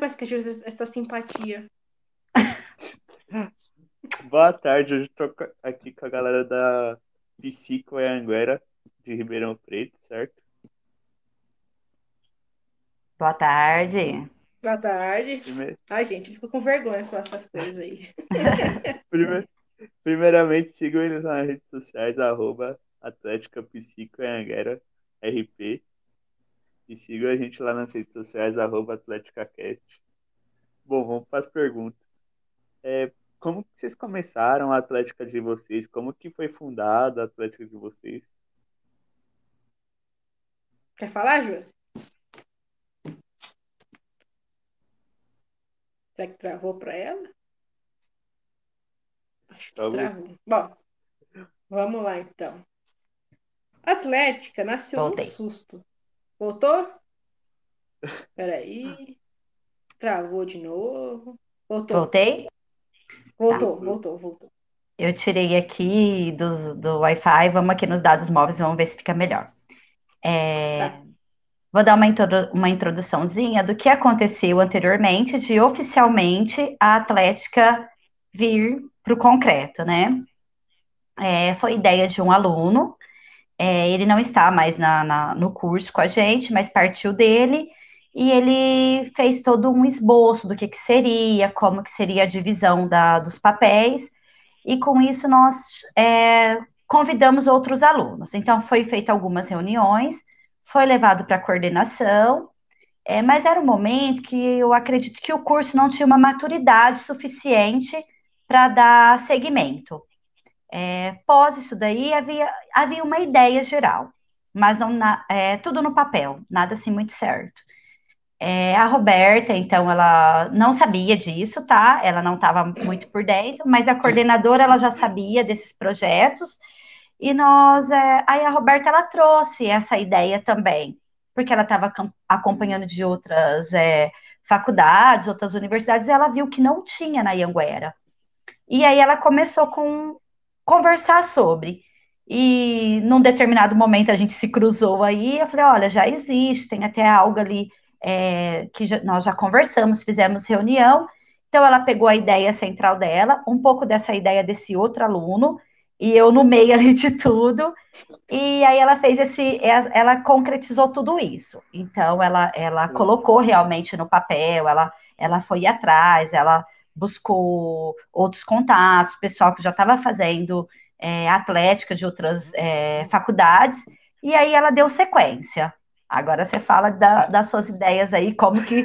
parece que a essa simpatia. Boa tarde, hoje estou aqui com a galera da Psico Anguera de Ribeirão Preto, certo? Boa tarde. Boa tarde. Primeiro... Ai, gente, fico com vergonha com essas coisas aí. Primeiro... Primeiramente, sigam eles nas redes sociais, arroba Atlética Psico Anguera, RP. E sigam a gente lá nas redes sociais, arroba AtléticaCast. Bom, vamos para as perguntas. É, como que vocês começaram a Atlética de vocês? Como que foi fundada a Atlética de vocês? Quer falar, Júlio? Será que travou para ela? Acho que travou. Bom, vamos lá então. Atlética nasceu Voltei. num susto. Voltou? Peraí. Travou de novo. Voltou. Voltei? Voltou, tá. voltou, voltou. Eu tirei aqui dos, do Wi-Fi, vamos aqui nos dados móveis, vamos ver se fica melhor. É, tá. Vou dar uma, introdu uma introduçãozinha do que aconteceu anteriormente, de oficialmente a Atlética vir para o concreto, né? É, foi ideia de um aluno é, ele não está mais na, na, no curso com a gente, mas partiu dele e ele fez todo um esboço do que, que seria, como que seria a divisão da, dos papéis, e com isso nós é, convidamos outros alunos. Então, foi feita algumas reuniões, foi levado para a coordenação, é, mas era um momento que eu acredito que o curso não tinha uma maturidade suficiente para dar seguimento. É, pós isso daí, havia, havia uma ideia geral, mas não na, é, tudo no papel, nada assim muito certo. É, a Roberta, então, ela não sabia disso, tá? Ela não estava muito por dentro, mas a coordenadora, ela já sabia desses projetos, e nós, é, aí a Roberta, ela trouxe essa ideia também, porque ela estava acompanhando de outras é, faculdades, outras universidades, e ela viu que não tinha na Ianguera. E aí ela começou com conversar sobre. E num determinado momento a gente se cruzou aí, eu falei, olha, já existe, tem até algo ali é, que já, nós já conversamos, fizemos reunião. Então ela pegou a ideia central dela, um pouco dessa ideia desse outro aluno, e eu no meio ali de tudo. E aí ela fez esse, ela concretizou tudo isso. Então ela, ela colocou realmente no papel, ela, ela foi atrás, ela buscou outros contatos, pessoal que já estava fazendo é, atlética de outras é, faculdades, e aí ela deu sequência. Agora você fala da, das suas ideias aí, como que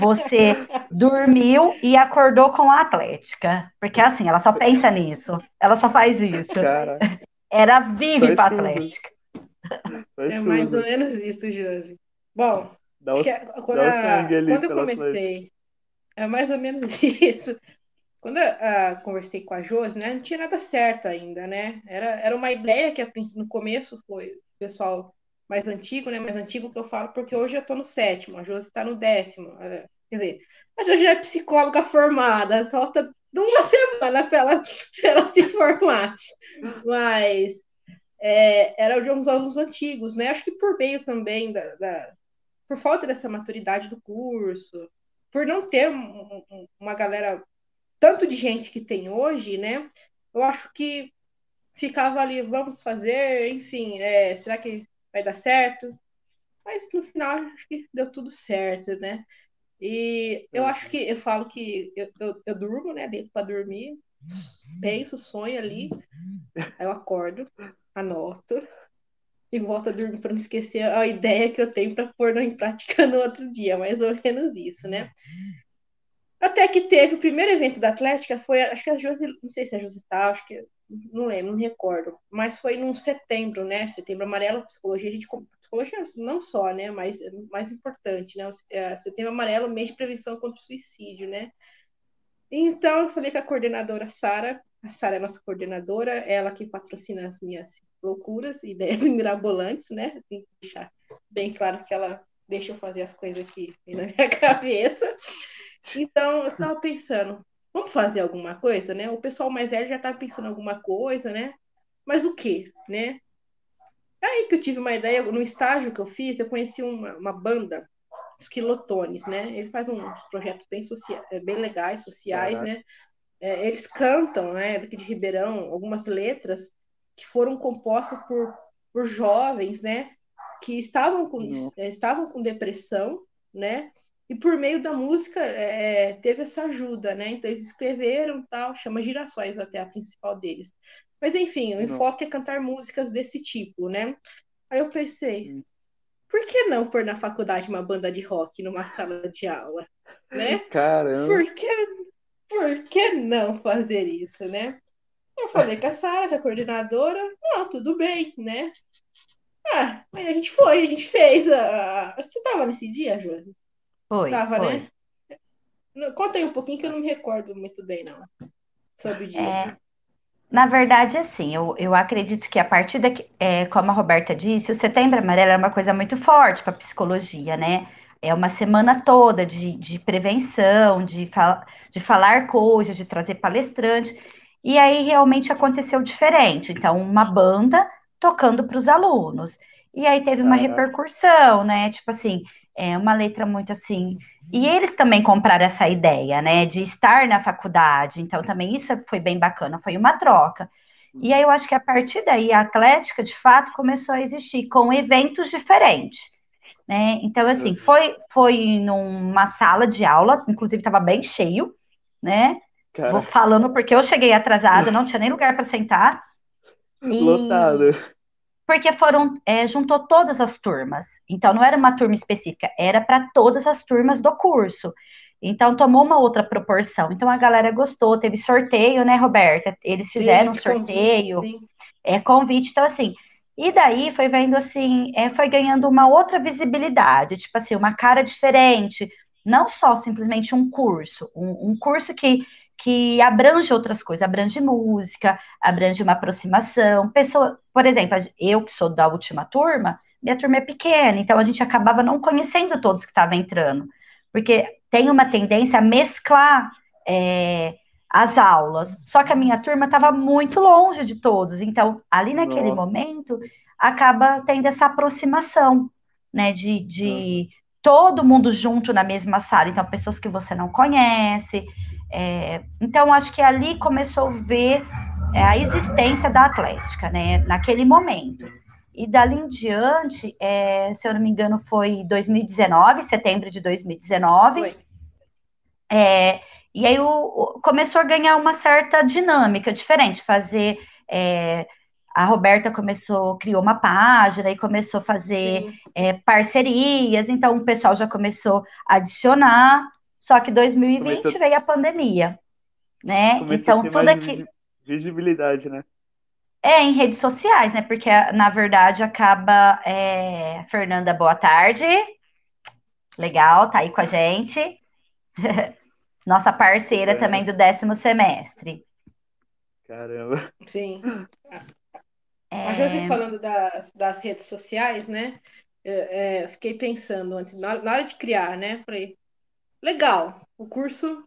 você dormiu e acordou com a Atlética. Porque assim, ela só pensa nisso, ela só faz isso. Cara, Era vive para Atlética. É mais ou menos isso, Josi. Bom, dá o, quando, dá a, quando eu comecei, é mais ou menos isso. Quando eu uh, conversei com a Josi, né, não tinha nada certo ainda, né? Era, era uma ideia que no começo foi o pessoal mais antigo, né? Mais antigo que eu falo, porque hoje eu estou no sétimo, a Josi está no décimo. Uh, quer dizer, a Josi já é psicóloga formada, falta uma semana para ela, ela se formar. Mas é, era de uns alunos antigos, né? Acho que por meio também da, da por falta dessa maturidade do curso, por não ter um, uma galera, tanto de gente que tem hoje, né? Eu acho que ficava ali, vamos fazer, enfim, é, será que vai dar certo? Mas no final acho que deu tudo certo, né? E eu acho que eu falo que eu, eu, eu durmo, né? Deito para dormir, penso, sonho ali, aí eu acordo, anoto, e volto a dormir para não esquecer a ideia que eu tenho para pôr em prática no outro dia, mais ou menos isso, né? Até que teve o primeiro evento da Atlética, foi, acho que a Josi, não sei se a Josi tá, acho que, não lembro, não recordo, mas foi num setembro, né? Setembro amarelo, psicologia, a gente, psicologia não só, né? Mas mais importante, né? É, setembro amarelo, mês de prevenção contra o suicídio, né? Então, eu falei com a coordenadora Sara, a Sara é nossa coordenadora, ela que patrocina as minhas loucuras, ideias mirabolantes, né? Tem que deixar bem claro que ela deixa eu fazer as coisas aqui na minha cabeça. Então, eu estava pensando, vamos fazer alguma coisa, né? O pessoal mais velho já estava pensando alguma coisa, né? Mas o quê, né? Aí que eu tive uma ideia, no estágio que eu fiz, eu conheci uma, uma banda quilotones, né? Ele faz uns projetos bem, sociais, é, bem legais, sociais, Caraca. né? É, eles cantam, né, daqui de Ribeirão, algumas letras que foram compostas por, por jovens, né, que estavam com, é, estavam com depressão, né, e por meio da música é, teve essa ajuda, né, então eles escreveram tal, chama Girassóis até a principal deles. Mas enfim, o não. enfoque é cantar músicas desse tipo, né. Aí eu pensei, por que não pôr na faculdade uma banda de rock numa sala de aula? Né? Caramba! Por que, por que não fazer isso, né? Eu falei com a Sara, com a coordenadora, não, tudo bem, né? Ah, aí a gente foi, a gente fez. A... Você estava nesse dia, Josi? Foi. Tava, foi. né? Conta aí um pouquinho que eu não me recordo muito bem, não. Sobre o dia. É, na verdade, assim, eu, eu acredito que a partir da. É, como a Roberta disse, o setembro amarelo é uma coisa muito forte para a psicologia, né? É uma semana toda de, de prevenção, de, fal, de falar coisas, de trazer palestrante. E aí realmente aconteceu diferente. Então, uma banda tocando para os alunos. E aí teve uma repercussão, né? Tipo assim, é uma letra muito assim. E eles também compraram essa ideia, né, de estar na faculdade. Então, também isso foi bem bacana, foi uma troca. E aí eu acho que a partir daí a Atlética, de fato, começou a existir com eventos diferentes. Né? Então, assim, uhum. foi, foi numa sala de aula, inclusive estava bem cheio, né? Cara. Vou falando porque eu cheguei atrasada, não tinha nem lugar para sentar. E... Lotado porque foram é, juntou todas as turmas. Então não era uma turma específica, era para todas as turmas do curso. Então tomou uma outra proporção. Então a galera gostou, teve sorteio, né, Roberta? Eles fizeram sim, sorteio, convite, é convite, então assim. E daí foi vendo assim, é, foi ganhando uma outra visibilidade, tipo assim, uma cara diferente, não só simplesmente um curso, um, um curso que que abrange outras coisas, abrange música, abrange uma aproximação. Pessoa, por exemplo, eu que sou da última turma, minha turma é pequena, então a gente acabava não conhecendo todos que estavam entrando, porque tem uma tendência a mesclar é, as aulas. Só que a minha turma estava muito longe de todos, então ali naquele Nossa. momento acaba tendo essa aproximação, né, de, de uhum. todo mundo junto na mesma sala, então pessoas que você não conhece, é, então, acho que ali começou a ver é, a existência da Atlética, né, naquele momento. E dali em diante, é, se eu não me engano, foi 2019, setembro de 2019. Foi. É, e aí o, o, começou a ganhar uma certa dinâmica diferente, fazer. É, a Roberta começou, criou uma página e começou a fazer é, parcerias, então o pessoal já começou a adicionar. Só que 2020 Começou... veio a pandemia, né? Começou então tudo aqui visibilidade, né? É, em redes sociais, né? Porque, na verdade, acaba. É... Fernanda, boa tarde. Legal, tá aí com a gente. Nossa parceira é. também do décimo semestre. Caramba. Sim. É... A Josi falando das, das redes sociais, né? Eu, é, fiquei pensando antes, na, na hora de criar, né? Falei, legal, o curso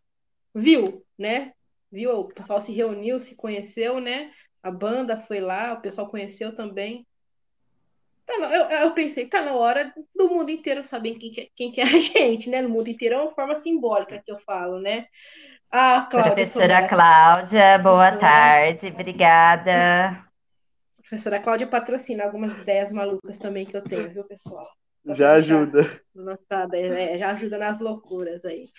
viu, né? Viu, o pessoal se reuniu, se conheceu, né? A banda foi lá, o pessoal conheceu também. Tá, eu, eu pensei, tá na hora do mundo inteiro saber quem que, é, quem que é a gente, né? No mundo inteiro é uma forma simbólica que eu falo, né? Ah, Cláudia. Professora Cláudia, boa Professora... tarde, obrigada. Professora Cláudia patrocina algumas ideias malucas também que eu tenho, viu, pessoal? Já ajuda. Notada, é, já ajuda nas loucuras aí.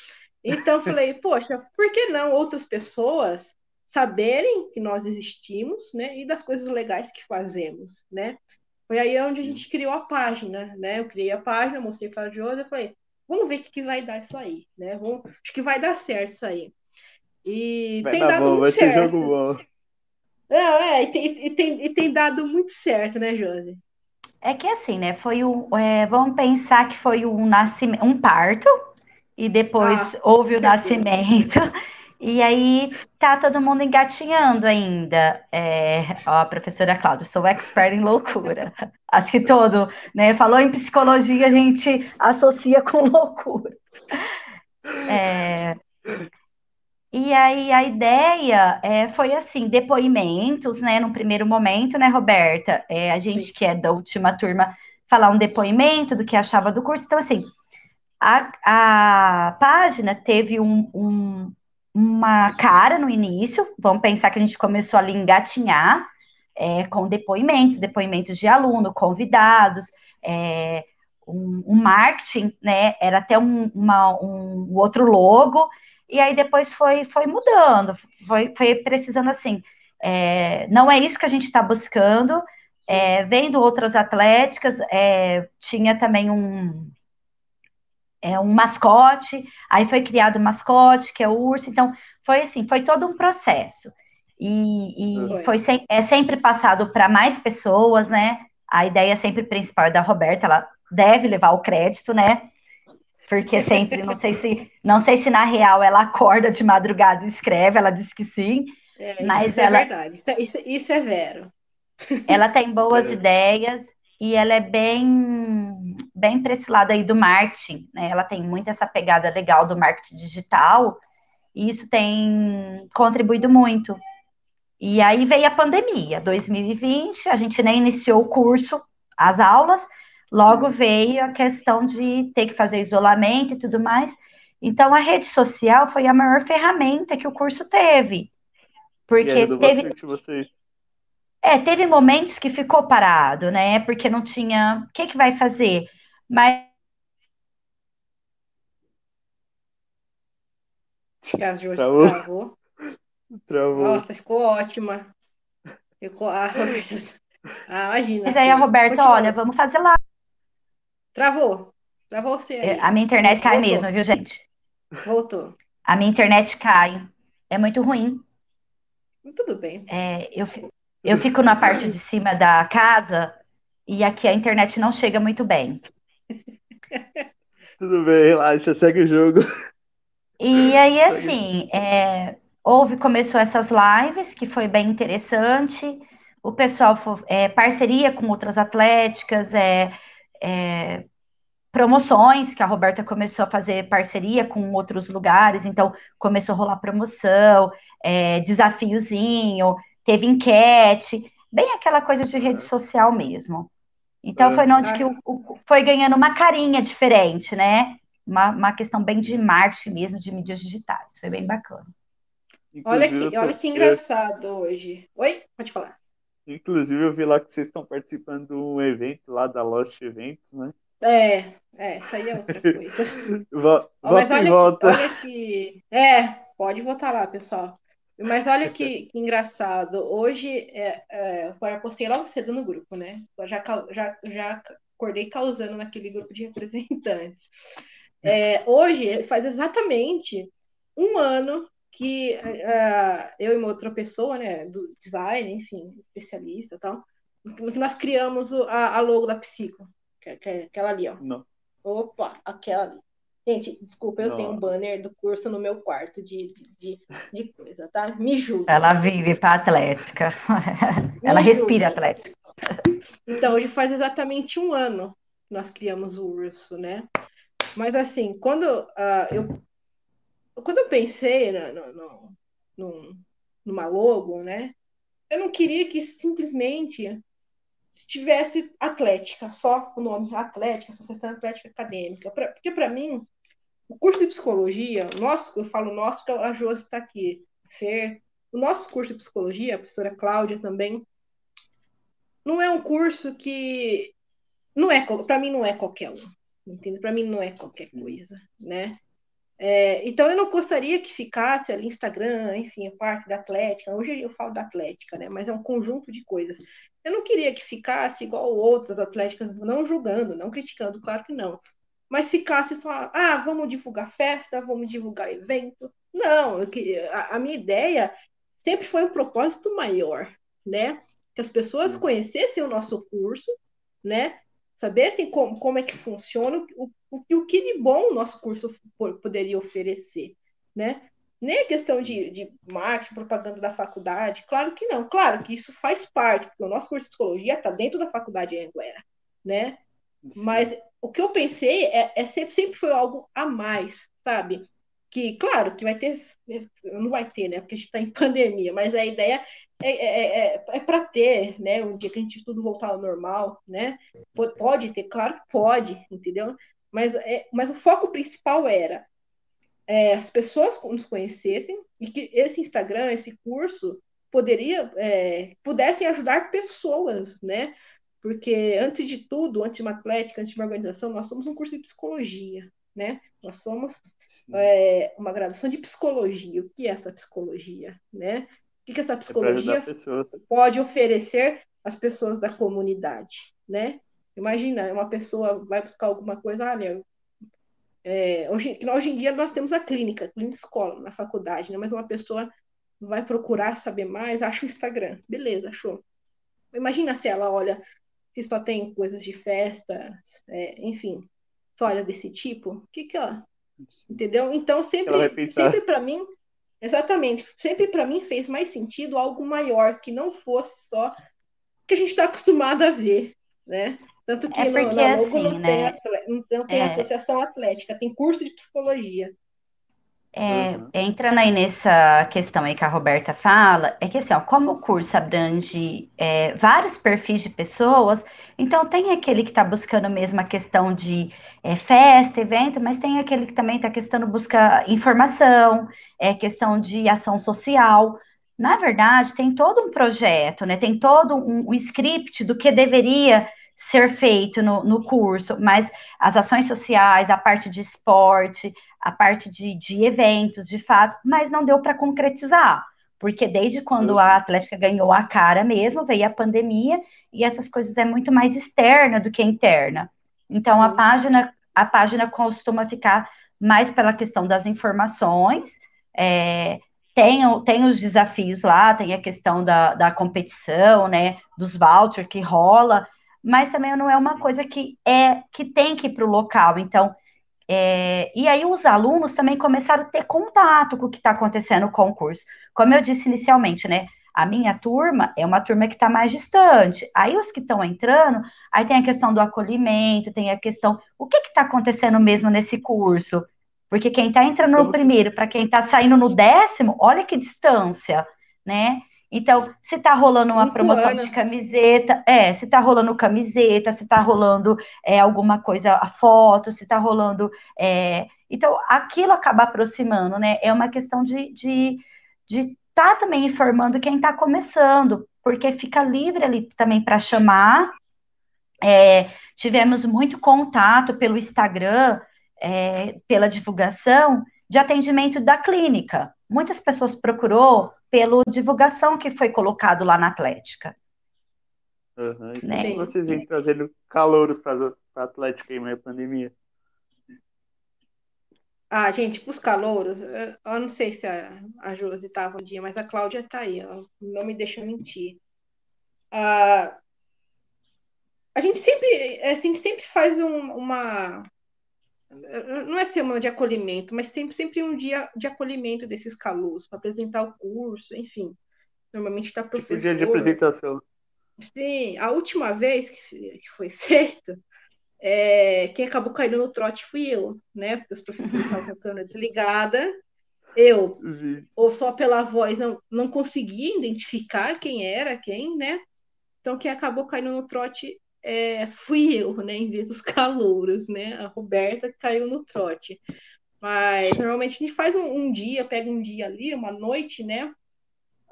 Então, falei, poxa, por que não outras pessoas saberem que nós existimos, né? E das coisas legais que fazemos, né? Foi aí onde a gente criou a página, né? Eu criei a página, mostrei para a Josi, eu falei, vamos ver o que, que vai dar isso aí, né? Vamos, acho que vai dar certo isso aí. E vai tem dado bom, muito vai certo. Ser jogo bom. Não, é, e tem, e, tem, e tem dado muito certo, né, Josi? É que assim, né? Foi um. É, vamos pensar que foi um nascimento, um parto, e depois ah, houve o nascimento. E aí tá todo mundo engatinhando ainda. É, ó, professora Cláudia, sou expert em loucura. Acho que todo, né? Falou em psicologia, a gente associa com loucura. É, e aí a ideia é, foi assim, depoimentos, né? No primeiro momento, né, Roberta? É, a gente que é da última turma falar um depoimento do que achava do curso. Então, assim, a, a página teve um, um, uma cara no início, vamos pensar que a gente começou ali engatinhar é, com depoimentos, depoimentos de aluno, convidados, é, um, um, marketing, né? Era até um, uma, um outro logo, e aí depois foi, foi mudando, foi, foi precisando assim. É, não é isso que a gente está buscando. É, vendo outras atléticas, é, tinha também um, é, um mascote, aí foi criado o um mascote, que é o urso, então foi assim, foi todo um processo. E, e foi é sempre passado para mais pessoas, né? A ideia sempre principal é da Roberta, ela deve levar o crédito, né? Porque sempre, não sei se, não sei se na real ela acorda de madrugada e escreve, ela diz que sim. É, mas isso é ela, é verdade, isso, isso é vero. Ela tem boas é. ideias e ela é bem, bem para esse lado aí do marketing, né? Ela tem muito essa pegada legal do marketing digital e isso tem contribuído muito. E aí veio a pandemia, 2020, a gente nem iniciou o curso, as aulas, logo veio a questão de ter que fazer isolamento e tudo mais. Então, a rede social foi a maior ferramenta que o curso teve. Porque teve. É, teve momentos que ficou parado, né? Porque não tinha. O que, que vai fazer? Mas. Travou. Travou. Travou. Nossa, ficou ótima. Ficou. Ah, ah imagina. Mas aí a Roberta, Continua. olha, vamos fazer lá. Travou. Travou você. Aí. A minha internet cai Voltou. mesmo, viu, gente? Voltou. A minha internet cai. É muito ruim. Tudo bem. É, eu, eu fico na parte de cima da casa e aqui a internet não chega muito bem. Tudo bem, relaxa, segue o jogo. E aí, assim, é, houve, começou essas lives, que foi bem interessante. O pessoal, é, parceria com outras atléticas, é, é, promoções, que a Roberta começou a fazer parceria com outros lugares, então começou a rolar promoção, é, desafiozinho, teve enquete, bem aquela coisa de rede social mesmo. Então foi onde que o, o, foi ganhando uma carinha diferente, né? Uma, uma questão bem de marketing mesmo, de mídias digitais. Foi bem bacana. olha que, olha que engraçado hoje. Oi, pode falar. Inclusive, eu vi lá que vocês estão participando de um evento lá da Lost Eventos, né? É, é, isso aí é outra coisa. Volta Mas olha, volta. Que, olha que. É, pode votar lá, pessoal. Mas olha que, que engraçado. Hoje, é, é, eu postei logo cedo no grupo, né? Eu já, já, já acordei causando naquele grupo de representantes. É, hoje, faz exatamente um ano que uh, eu e uma outra pessoa, né, do design, enfim, especialista e tal, que nós criamos a, a logo da Psico, que, que é aquela ali, ó. Não. Opa, aquela ali. Gente, desculpa, eu Não. tenho um banner do curso no meu quarto de, de, de coisa, tá? Me julga. Ela vive para Atlética. Ela respira Atlética. Então, hoje faz exatamente um ano que nós criamos o urso, né? Mas assim, quando uh, eu quando eu pensei no, no, no, numa logo, né? Eu não queria que simplesmente tivesse Atlética, só o nome Atlética, Associação Atlética Acadêmica. Pra, porque para mim o curso de psicologia, nosso, eu falo nosso porque a Josi está aqui, Fer, o nosso curso de psicologia, a professora Cláudia também, não é um curso que não é para mim não é qualquer um, entende? Para mim não é qualquer coisa, né? É, então eu não gostaria que ficasse ali Instagram, enfim, a parte da Atlética. Hoje eu falo da Atlética, né? Mas é um conjunto de coisas. Eu não queria que ficasse igual outras atléticas, não julgando, não criticando, claro que não mas ficasse só, ah, vamos divulgar festa, vamos divulgar evento. Não, a, a minha ideia sempre foi um propósito maior, né? Que as pessoas conhecessem o nosso curso, né? Sabessem como, como é que funciona, o, o, o que de bom o nosso curso poderia oferecer, né? Nem a questão de, de marketing, propaganda da faculdade, claro que não. Claro que isso faz parte, porque o nosso curso de psicologia está dentro da faculdade Anguera, né? Mas o que eu pensei é, é sempre, sempre foi algo a mais, sabe? Que, claro, que vai ter, não vai ter, né? Porque a gente está em pandemia, mas a ideia é, é, é, é para ter, né? Um dia que a gente tudo voltar ao normal, né? Pode ter, claro que pode, entendeu? Mas, é, mas o foco principal era é, as pessoas nos conhecessem e que esse Instagram, esse curso, poderia, é, pudessem ajudar pessoas, né? Porque, antes de tudo, antes de uma atlética, antes de uma organização, nós somos um curso de psicologia, né? Nós somos é, uma graduação de psicologia. O que é essa psicologia, né? O que, essa é psicologia é pode oferecer às pessoas da comunidade, né? Imagina, uma pessoa vai buscar alguma coisa, olha, é, hoje, hoje em dia nós temos a clínica, clínica escola, na faculdade, né? mas uma pessoa vai procurar saber mais, acha o Instagram. Beleza, achou. Imagina se ela olha que só tem coisas de festa, é, enfim, só olha desse tipo, o que que ela... Entendeu? Então, sempre, sempre para mim, exatamente, sempre para mim fez mais sentido algo maior, que não fosse só que a gente está acostumado a ver, né? Tanto que é porque, no, na Logo assim, não, né? tem, não tem é... associação atlética, tem curso de psicologia. É, uhum. Entrando aí nessa questão aí que a Roberta fala, é que assim, ó, como o curso abrange é, vários perfis de pessoas, então tem aquele que está buscando mesmo a questão de é, festa, evento, mas tem aquele que também está questão busca informação, é questão de ação social. Na verdade, tem todo um projeto, né? Tem todo um, um script do que deveria ser feito no, no curso, mas as ações sociais, a parte de esporte, a parte de, de eventos, de fato, mas não deu para concretizar, porque desde quando a Atlética ganhou a cara mesmo, veio a pandemia, e essas coisas é muito mais externa do que interna. Então, a página, a página costuma ficar mais pela questão das informações, é, tem, tem os desafios lá, tem a questão da, da competição, né, dos vouchers que rola, mas também não é uma coisa que é que tem que ir para o local. Então, é, e aí os alunos também começaram a ter contato com o que está acontecendo com o curso. Como eu disse inicialmente, né? A minha turma é uma turma que está mais distante. Aí os que estão entrando, aí tem a questão do acolhimento, tem a questão, o que está acontecendo mesmo nesse curso? Porque quem está entrando no primeiro, para quem está saindo no décimo, olha que distância, né? Então, se está rolando uma promoção anos. de camiseta, é, se está rolando camiseta, se está rolando é, alguma coisa, a foto, se está rolando. É, então, aquilo acaba aproximando, né? É uma questão de de de estar tá também informando quem está começando, porque fica livre ali também para chamar. É, tivemos muito contato pelo Instagram, é, pela divulgação de atendimento da clínica. Muitas pessoas procurou pela divulgação que foi colocado lá na Atlética. Uhum. Né? vocês vêm trazendo calouros para a Atlética em meio à pandemia? Ah, gente, para os calouros, eu não sei se a, a Josi estava um dia, mas a Cláudia está aí, ela não me deixa mentir. Ah, a gente sempre, assim, sempre faz um, uma, não é semana de acolhimento, mas sempre, sempre um dia de acolhimento desses calouros, para apresentar o curso, enfim. Normalmente está professor. Tipo dia de apresentação. Sim, a última vez que, que foi feito, é, quem acabou caindo no trote fui eu, né? Porque os professores estavam com a câmera desligada. Eu, ou só pela voz, não, não consegui identificar quem era quem, né? Então, quem acabou caindo no trote é, fui eu, né, em vez dos calouros, né? A Roberta caiu no trote. Mas normalmente a gente faz um, um dia, pega um dia ali, uma noite, né?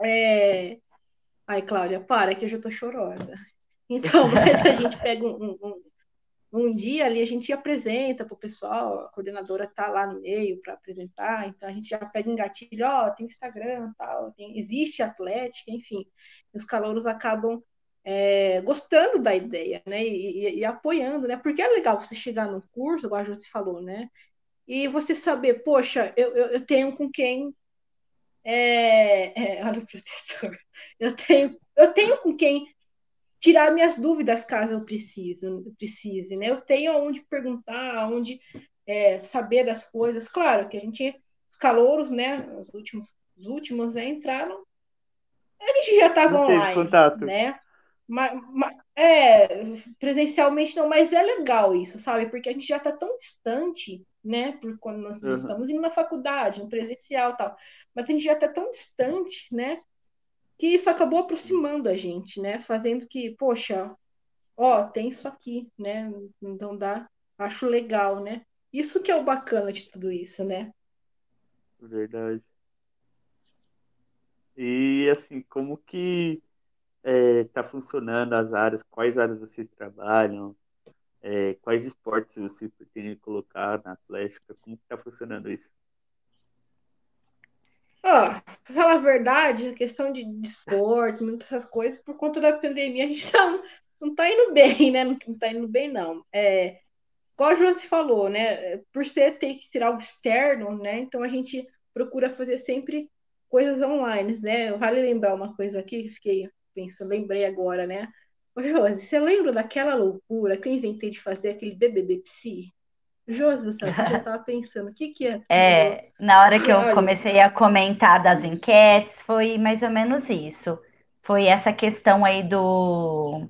É... Ai, Cláudia, para que eu já tô chorosa. Então, mas a gente pega um, um, um dia ali, a gente apresenta para o pessoal, a coordenadora tá lá no meio para apresentar, então a gente já pega um gatilho, ó, tem Instagram, tal, tem, existe Atlética, enfim. Os calouros acabam é, gostando da ideia, né? E, e, e, apoiando, né? Porque é legal você chegar no curso, igual a José falou, né? E você saber, poxa, eu, eu, eu tenho com quem. É, é, olha o protetor. Eu tenho, eu tenho com quem tirar minhas dúvidas caso eu precise, precise né? Eu tenho aonde perguntar, aonde é, saber das coisas. Claro que a gente, os calouros, né? Os últimos, os últimos né, entraram, a gente já estava online, contato. né? Mas, mas, é, presencialmente não, mas é legal isso, sabe? Porque a gente já está tão distante, né? Por quando nós uhum. estamos indo na faculdade, no presencial e tal. Mas a gente já está tão distante, né? Que isso acabou aproximando a gente, né? Fazendo que, poxa, ó, tem isso aqui, né? Então dá, Acho legal, né? Isso que é o bacana de tudo isso, né? Verdade. E assim, como que está é, funcionando as áreas? Quais áreas vocês trabalham? É, quais esportes você pretende colocar na Atlética? Como está funcionando isso? Ó, falar a verdade, a questão de, de esportes, muitas coisas, por conta da pandemia, a gente tá, não tá indo bem, né? Não, não tá indo bem, não. É, igual a Josi falou, né? Por ser ter que ser algo externo, né? Então a gente procura fazer sempre coisas online, né? Vale lembrar uma coisa aqui que fiquei pensando, lembrei agora, né? Ô, Josi, você lembra daquela loucura que eu inventei de fazer aquele BBB Psi? Josi, você já estava pensando, o que que é? É, na hora que eu comecei a comentar das enquetes, foi mais ou menos isso. Foi essa questão aí do...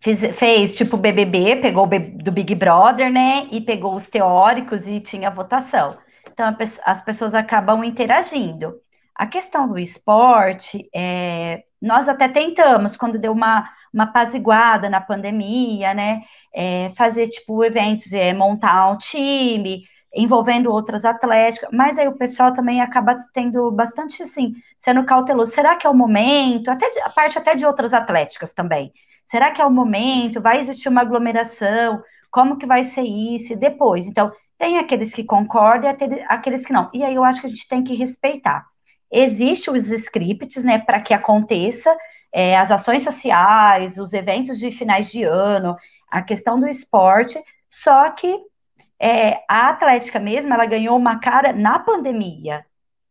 Fiz, fez tipo BBB, pegou do Big Brother, né? E pegou os teóricos e tinha votação. Então, as pessoas acabam interagindo. A questão do esporte, é, nós até tentamos, quando deu uma, uma apaziguada na pandemia, né? É, fazer, tipo, eventos, é, montar um time, envolvendo outras atléticas, mas aí o pessoal também acaba tendo bastante, assim, sendo cauteloso. Será que é o momento? Até a parte até de outras atléticas também. Será que é o momento? Vai existir uma aglomeração? Como que vai ser isso? E depois? Então, tem aqueles que concordam e aqueles que não. E aí eu acho que a gente tem que respeitar. Existem os scripts, né, para que aconteça é, as ações sociais, os eventos de finais de ano, a questão do esporte, só que é, a Atlética mesmo, ela ganhou uma cara na pandemia,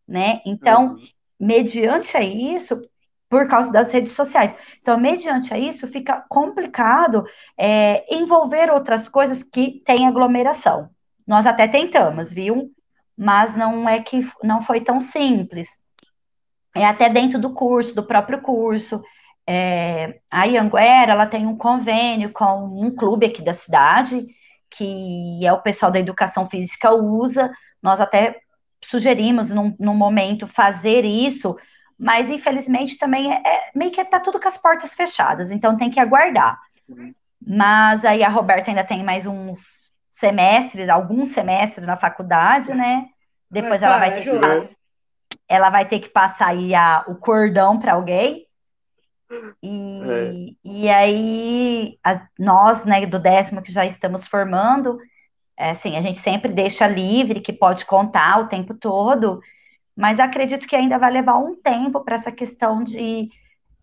né? Então, uhum. mediante a isso, por causa das redes sociais. Então, mediante a isso, fica complicado é, envolver outras coisas que têm aglomeração. Nós até tentamos, viu? Mas não é que não foi tão simples. É até dentro do curso, do próprio curso. É, a Ianguera, ela tem um convênio com um clube aqui da cidade, que é o pessoal da educação física usa. Nós até sugerimos num, num momento fazer isso, mas infelizmente também é, é meio que está tudo com as portas fechadas, então tem que aguardar. Uhum. Mas aí a Roberta ainda tem mais uns semestres, alguns semestres na faculdade, né? Depois ela vai ter que, ela vai ter que passar aí a, o cordão para alguém. E, é. e aí, a, nós, né, do décimo que já estamos formando, é, assim, a gente sempre deixa livre, que pode contar o tempo todo, mas acredito que ainda vai levar um tempo para essa questão de,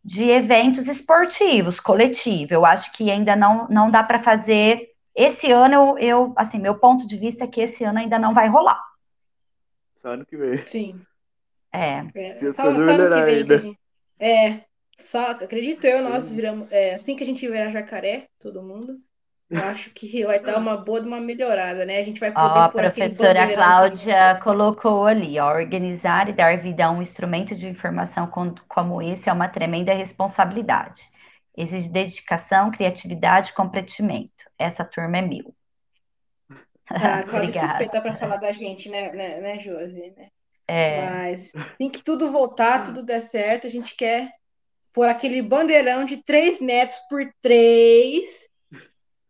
de eventos esportivos, coletivo. Eu acho que ainda não, não dá para fazer esse ano, eu, eu, assim, meu ponto de vista é que esse ano ainda não vai rolar. Só ano que vem. Sim. É. é só, só ano que vem que a gente... É, só, acredito eu, nós viramos. É, assim que a gente virar jacaré, todo mundo, eu acho que vai dar uma boa de uma melhorada, né? A gente vai poder. Ó, a professora Cláudia colocou ali, ó, organizar e dar vida a um instrumento de informação como esse é uma tremenda responsabilidade. Exige dedicação, criatividade e comprometimento. Essa turma é mil. Ah, claro, suspeita para falar da gente, né, né, né Josi? Né? É. Mas tem que tudo voltar, tudo der certo. A gente quer pôr aquele bandeirão de 3 metros por 3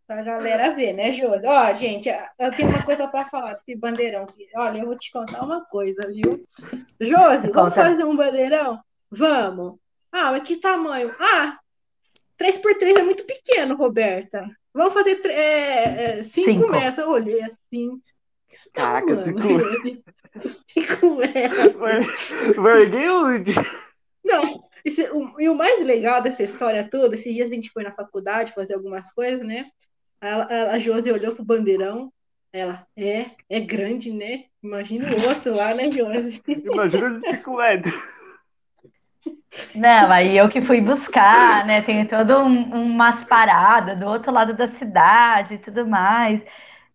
pra galera ver, né, Josi? Ó, gente, eu tenho uma coisa para falar desse bandeirão. Olha, eu vou te contar uma coisa, viu? Josi, vamos fazer um bandeirão? Vamos. Ah, mas que tamanho? Ah, 3 por 3 é muito pequeno, Roberta. Vamos fazer 5 é, é, metros. Eu olhei assim. Caraca, 5 metros. Verguei? Não, esse, o, e o mais legal dessa história toda, esses dias a gente foi na faculdade fazer algumas coisas, né? A, a Josi olhou pro bandeirão, ela, é, é grande, né? Imagina o outro lá, né, Josi? Imagina os 5 metros. Não, aí eu que fui buscar, né? Tem todo um, umas paradas do outro lado da cidade e tudo mais.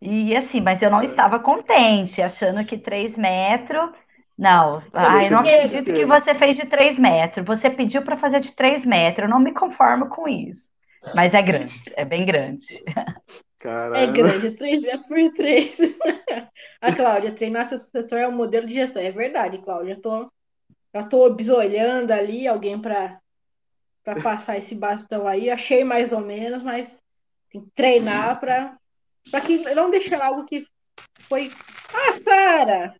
E assim, mas eu não estava contente, achando que 3 metros. Não, ai, não acredito que você fez de 3 metros. Você pediu para fazer de 3 metros. Eu não me conformo com isso. Mas é grande, é bem grande. Caramba. É grande, 3 metros por 3. A Cláudia, treinar seus professores é um modelo de gestão. É verdade, Cláudia. Eu tô já estou bisolhando ali alguém para passar esse bastão aí. Achei mais ou menos, mas tem que treinar para para que não deixar algo que foi. Ah, para!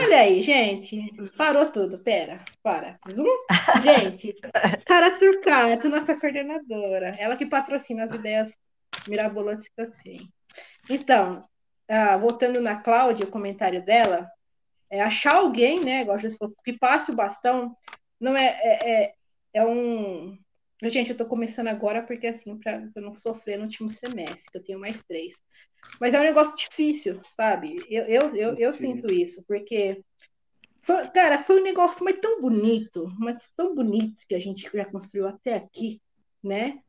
Olha aí, gente. Parou tudo. Pera, para. Zoom. Gente, Sara Turcato, nossa coordenadora. Ela que patrocina as ideias mirabolantes que eu tenho. Então, ah, voltando na Cláudia, o comentário dela, é achar alguém, né, igual já falou, que passe o bastão, não é, é, é, é um... Gente, eu tô começando agora porque, assim, para eu não sofrer no último semestre, que eu tenho mais três. Mas é um negócio difícil, sabe? Eu, eu, eu, eu sinto isso, porque, foi, cara, foi um negócio mas tão bonito, mas tão bonito que a gente já construiu até aqui, né?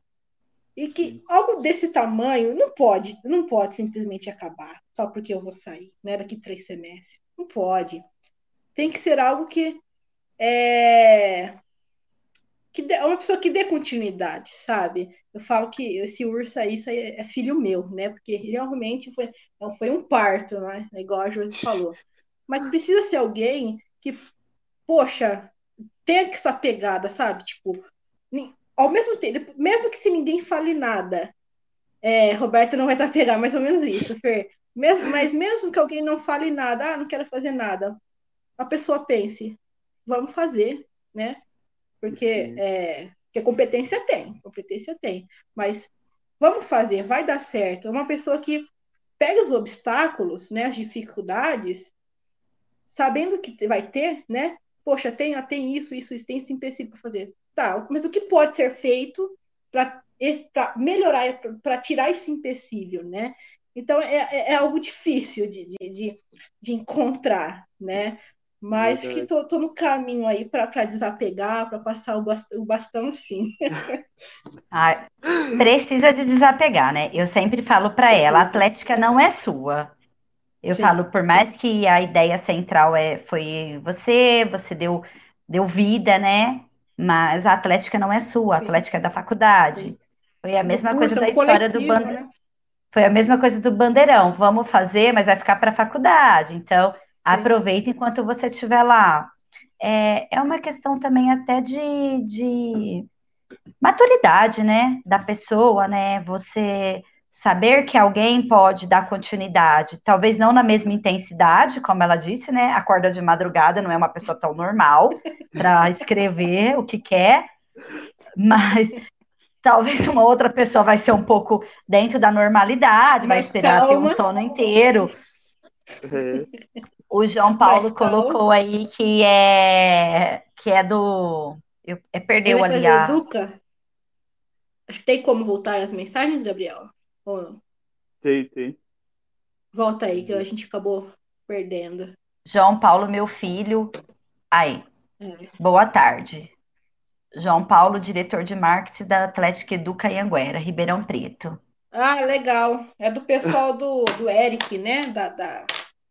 E que algo desse tamanho não pode, não pode simplesmente acabar só porque eu vou sair, né? Daqui três semestres. Não pode. Tem que ser algo que é que dê, uma pessoa que dê continuidade, sabe? Eu falo que esse urso aí, aí é filho meu, né? Porque realmente foi, foi um parto, né? Igual a Josi falou. Mas precisa ser alguém que, poxa, tenha essa pegada, sabe? Tipo, ao mesmo tempo, mesmo que se ninguém fale nada, é, Roberto não vai estar pegar mais ou menos isso, Fer. Mesmo, mas mesmo que alguém não fale nada, ah, não quero fazer nada, a pessoa pense, vamos fazer, né? Porque, é, porque competência tem, competência tem, mas vamos fazer, vai dar certo. Uma pessoa que pega os obstáculos, né, as dificuldades, sabendo que vai ter, né? Poxa, tem, tem isso, isso, isso, tem esse empecilho para fazer. Tá, mas o que pode ser feito para melhorar, para tirar esse empecilho, né? Então é, é, é algo difícil de, de, de, de encontrar, né? Mas que tô, tô, no caminho aí para desapegar, para passar o bastão, o bastão sim. Ah, precisa de desapegar, né? Eu sempre falo para ela, a Atlética não é sua. Eu sim. falo, por mais que a ideia central é, foi você, você deu, deu vida, né? Mas a Atlética não é sua, a Atlética é da faculdade. Foi a mesma coisa da história do bando. Né? Foi a mesma coisa do bandeirão. Vamos fazer, mas vai ficar para a faculdade. Então, aproveita enquanto você estiver lá. É, é uma questão também até de, de maturidade, né? Da pessoa, né? Você saber que alguém pode dar continuidade, talvez não na mesma intensidade, como ela disse, né? Acorda de madrugada, não é uma pessoa tão normal para escrever o que quer, mas talvez uma outra pessoa vai ser um pouco dentro da normalidade, vai esperar calma. ter um sono inteiro. É. O João Paulo colocou aí que é que é do eu, é perdeu ali a Educa? Acho que tem como voltar as mensagens, Gabriel? Ou não? Tem, tem. Volta aí que a gente acabou perdendo. João Paulo, meu filho. Aí. É. Boa tarde. João Paulo, diretor de marketing da Atlética Educa Anguera, Ribeirão Preto. Ah, legal. É do pessoal do, do Eric, né? Da, da...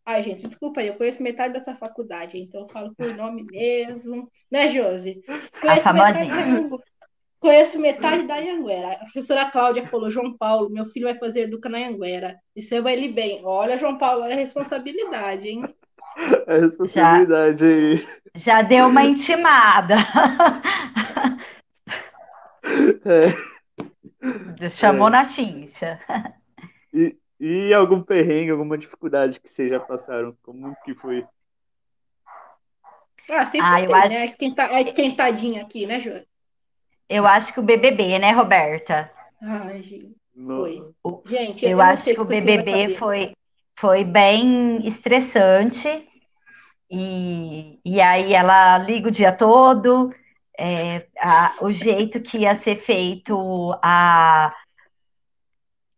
Ai, gente, desculpa aí, eu conheço metade dessa faculdade, então eu falo por nome mesmo. Né, Josi? Conheço a. Metade, conheço metade da Anguera. A professora Cláudia falou, João Paulo, meu filho vai fazer Educa na Anguera. E você vai ele bem. Olha, João Paulo, é responsabilidade, hein? É responsabilidade já, aí. Já deu uma intimada. É. Chamou é. na chincha. E, e algum perrengue, alguma dificuldade que vocês já passaram? Como que foi? Ah, sempre ah, eu tem, acho... né? A, esquenta... a esquentadinha aqui, né, Jô? Eu acho que o BBB, né, Roberta? Ai, gente. Foi. Gente, eu, eu acho que o BBB foi, foi bem estressante. E, e aí ela liga o dia todo, é, a, o jeito que ia ser feito a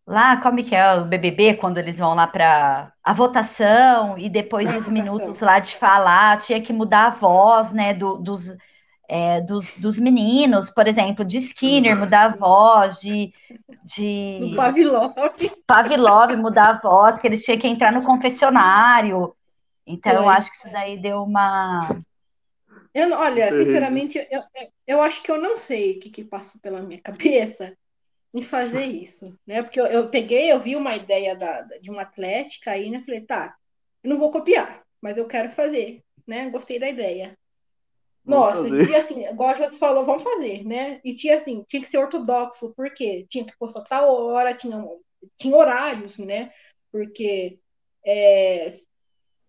lá, como que é o BBB, quando eles vão lá para a votação e depois os minutos lá de falar, tinha que mudar a voz, né, do, dos, é, dos, dos meninos, por exemplo, de Skinner mudar a voz, de, de do Pavlov. Pavlov mudar a voz, que eles tinham que entrar no confessionário. Então, eu acho que isso daí deu uma. Eu, olha, sinceramente, eu, eu acho que eu não sei o que, que passou pela minha cabeça em fazer isso, né? Porque eu, eu peguei, eu vi uma ideia da, de uma atlética aí, né? Falei, tá, eu não vou copiar, mas eu quero fazer, né? Gostei da ideia. Nossa, e assim, igual você falou, vamos fazer, né? E tinha assim, tinha que ser ortodoxo, porque tinha que postar tal hora, tinha tinha horários, né? Porque é,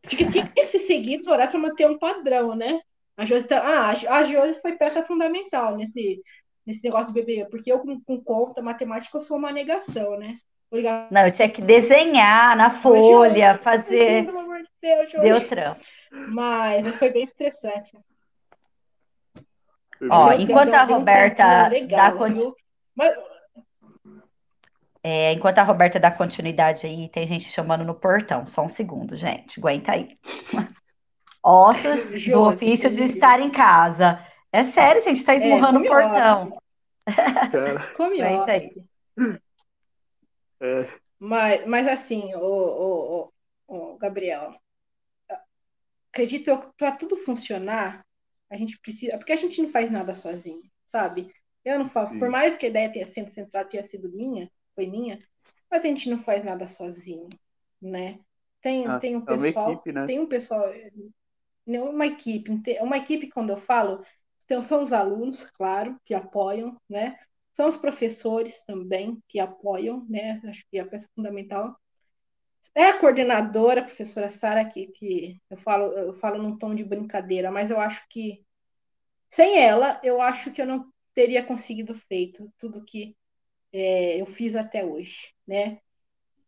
tinha, tinha que ser seguidos os horários para manter um padrão, né? A Josi, tá, ah, a Josi foi peça fundamental nesse, nesse negócio de bebê, porque eu com, com conta, matemática, eu sou uma negação, né? Obrigada. Não, eu tinha que desenhar na folha, fazer. Pelo amor de Deus, Josi. Deu trampo. Mas foi bem estressante. Ó, enquanto a Roberta legal, dá continu... Mas... é, enquanto a Roberta dá continuidade aí, tem gente chamando no portão. Só um segundo, gente. Aguenta aí. Ossos do ofício de estar em casa. É sério, gente, tá esmurrando é, o portão. Come aí. É. Mas, mas assim, o, o, o, o Gabriel, acredito que para tudo funcionar, a gente precisa. Porque a gente não faz nada sozinho, sabe? Eu não faço. Sim. Por mais que a ideia tenha sido centrada, tenha sido minha, foi minha, mas a gente não faz nada sozinho, né? Tem, ah, tem um pessoal. É equipe, né? Tem um pessoal. Uma equipe. Uma equipe, quando eu falo, então, são os alunos, claro, que apoiam, né? São os professores também que apoiam, né? Acho que é a peça fundamental. É a coordenadora, a professora Sara, que, que eu falo, eu falo num tom de brincadeira, mas eu acho que sem ela, eu acho que eu não teria conseguido feito tudo que é, eu fiz até hoje, né?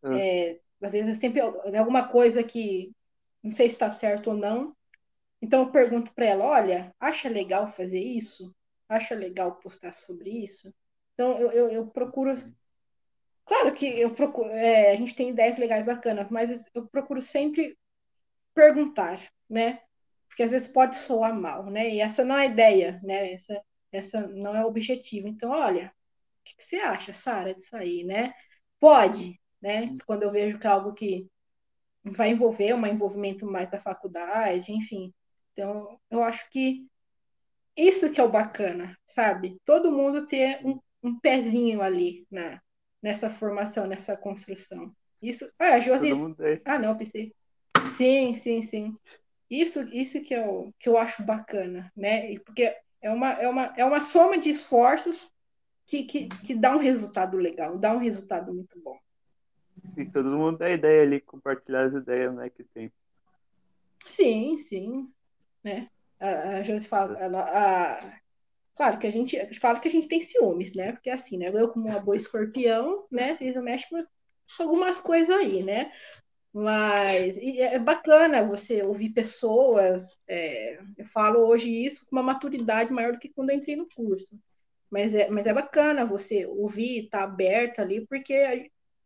Hum. É, às vezes sempre alguma coisa que não sei se está certo ou não. Então eu pergunto para ela, olha, acha legal fazer isso? Acha legal postar sobre isso? Então eu, eu, eu procuro Claro que eu procuro, é, a gente tem ideias legais bacanas, mas eu procuro sempre perguntar, né? Porque às vezes pode soar mal, né? E essa não é a ideia, né? Essa, essa não é o objetivo. Então, olha, o que, que você acha, Sara, disso aí, né? Pode, né? Quando eu vejo que é algo que vai envolver um envolvimento mais da faculdade, enfim. Então, eu acho que isso que é o bacana, sabe? Todo mundo ter um, um pezinho ali na, nessa formação, nessa construção. Isso. Ah, Josi. Ah, não, pensei. Sim, sim, sim. Isso, isso que eu, que eu acho bacana, né? Porque é uma, é uma, é uma soma de esforços que, que, que dá um resultado legal, dá um resultado muito bom. E todo mundo dá ideia ali, compartilhar as ideias né, que tem. Sim, sim. Né? A, a Josi fala, a, a, Claro que a gente, fala que a gente tem ciúmes, né? Porque assim, né? Eu, como uma boa escorpião, né? Fiz o México algumas coisas aí, né? Mas é bacana você ouvir pessoas. É, eu falo hoje isso com uma maturidade maior do que quando eu entrei no curso. Mas é, mas é bacana você ouvir, estar tá aberta ali, porque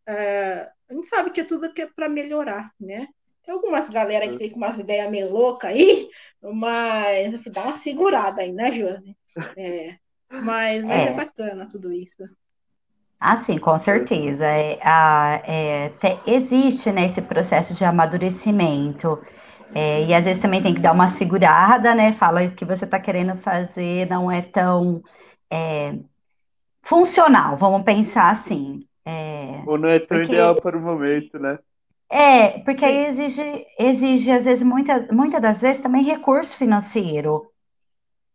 é, a gente sabe que é tudo que é para melhorar, né? Tem algumas galera que tem com umas ideias meio loucas aí, mas dá uma segurada aí, né, Josi? É, mas, mas é. é. bacana tudo isso. Ah, sim, com certeza. É, a, é, te, existe né, esse processo de amadurecimento. É, e às vezes também tem que dar uma segurada, né? Fala que você está querendo fazer não é tão é, funcional, vamos pensar assim. É, Ou não é tão porque, ideal para o momento, né? É, porque aí exige, exige, às vezes, muita, muitas das vezes também recurso financeiro.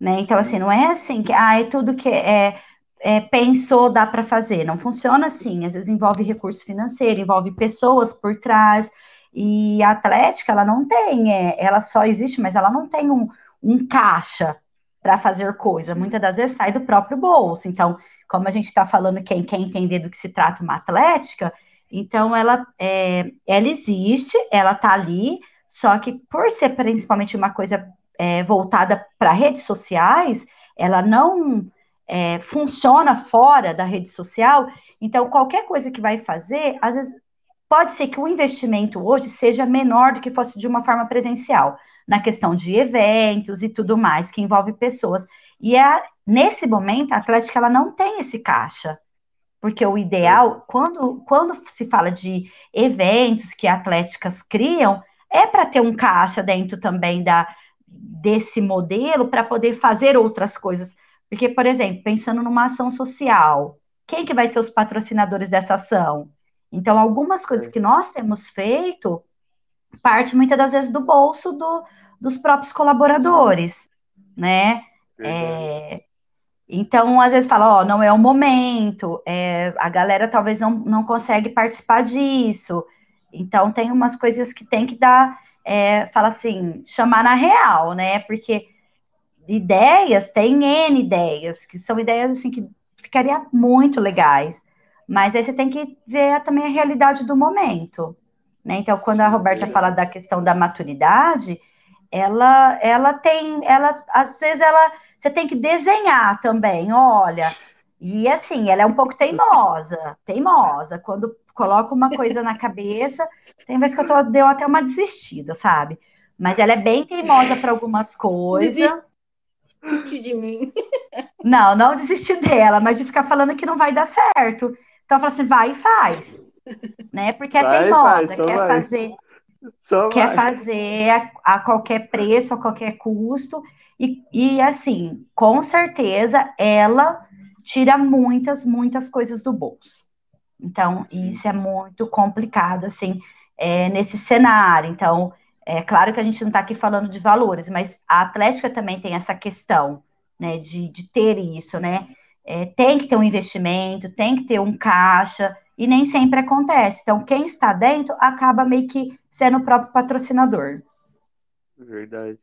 Né? Então, assim, não é assim que ah, é tudo que é, é pensou, dá para fazer. Não funciona assim. Às vezes envolve recurso financeiro, envolve pessoas por trás. E a Atlética, ela não tem, é, ela só existe, mas ela não tem um, um caixa para fazer coisa. Muitas das vezes sai do próprio bolso. Então, como a gente está falando, quem quer entender do que se trata uma Atlética, então ela, é, ela existe, ela está ali, só que por ser principalmente uma coisa é, voltada para redes sociais, ela não é, funciona fora da rede social. Então, qualquer coisa que vai fazer, às vezes pode ser que o investimento hoje seja menor do que fosse de uma forma presencial, na questão de eventos e tudo mais, que envolve pessoas. E é, nesse momento, a Atlética ela não tem esse caixa. Porque o ideal, quando, quando se fala de eventos que atléticas criam, é para ter um caixa dentro também da, desse modelo para poder fazer outras coisas. Porque, por exemplo, pensando numa ação social, quem que vai ser os patrocinadores dessa ação? Então, algumas coisas é. que nós temos feito parte muitas das vezes do bolso do, dos próprios colaboradores, né? É, Então, às vezes fala, ó, não é o momento, é, a galera talvez não, não consegue participar disso. Então, tem umas coisas que tem que dar, é, fala assim, chamar na real, né? Porque ideias, tem N ideias, que são ideias assim que ficaria muito legais. Mas aí você tem que ver também a realidade do momento. Né? Então, quando a Roberta fala da questão da maturidade, ela, ela tem, ela, às vezes ela, você tem que desenhar também, olha, e assim, ela é um pouco teimosa, teimosa, quando coloca uma coisa na cabeça, tem vezes que eu tô, deu até uma desistida, sabe? Mas ela é bem teimosa para algumas coisas. Desiste de mim. Não, não desistir dela, mas de ficar falando que não vai dar certo. Então, fala assim, vai e faz. Né? Porque é vai, teimosa, quer vai. fazer só quer vai. fazer a, a, qualquer preço, a qualquer custo, e, e assim, com certeza ela tira muitas, muitas coisas do bolso. Então, Sim. isso é muito complicado, assim, é, nesse cenário. Então, é claro que a gente não está aqui falando de valores, mas a Atlética também tem essa questão, né, de, de ter isso, né? É, tem que ter um investimento, tem que ter um caixa, e nem sempre acontece. Então, quem está dentro acaba meio que sendo o próprio patrocinador. Verdade.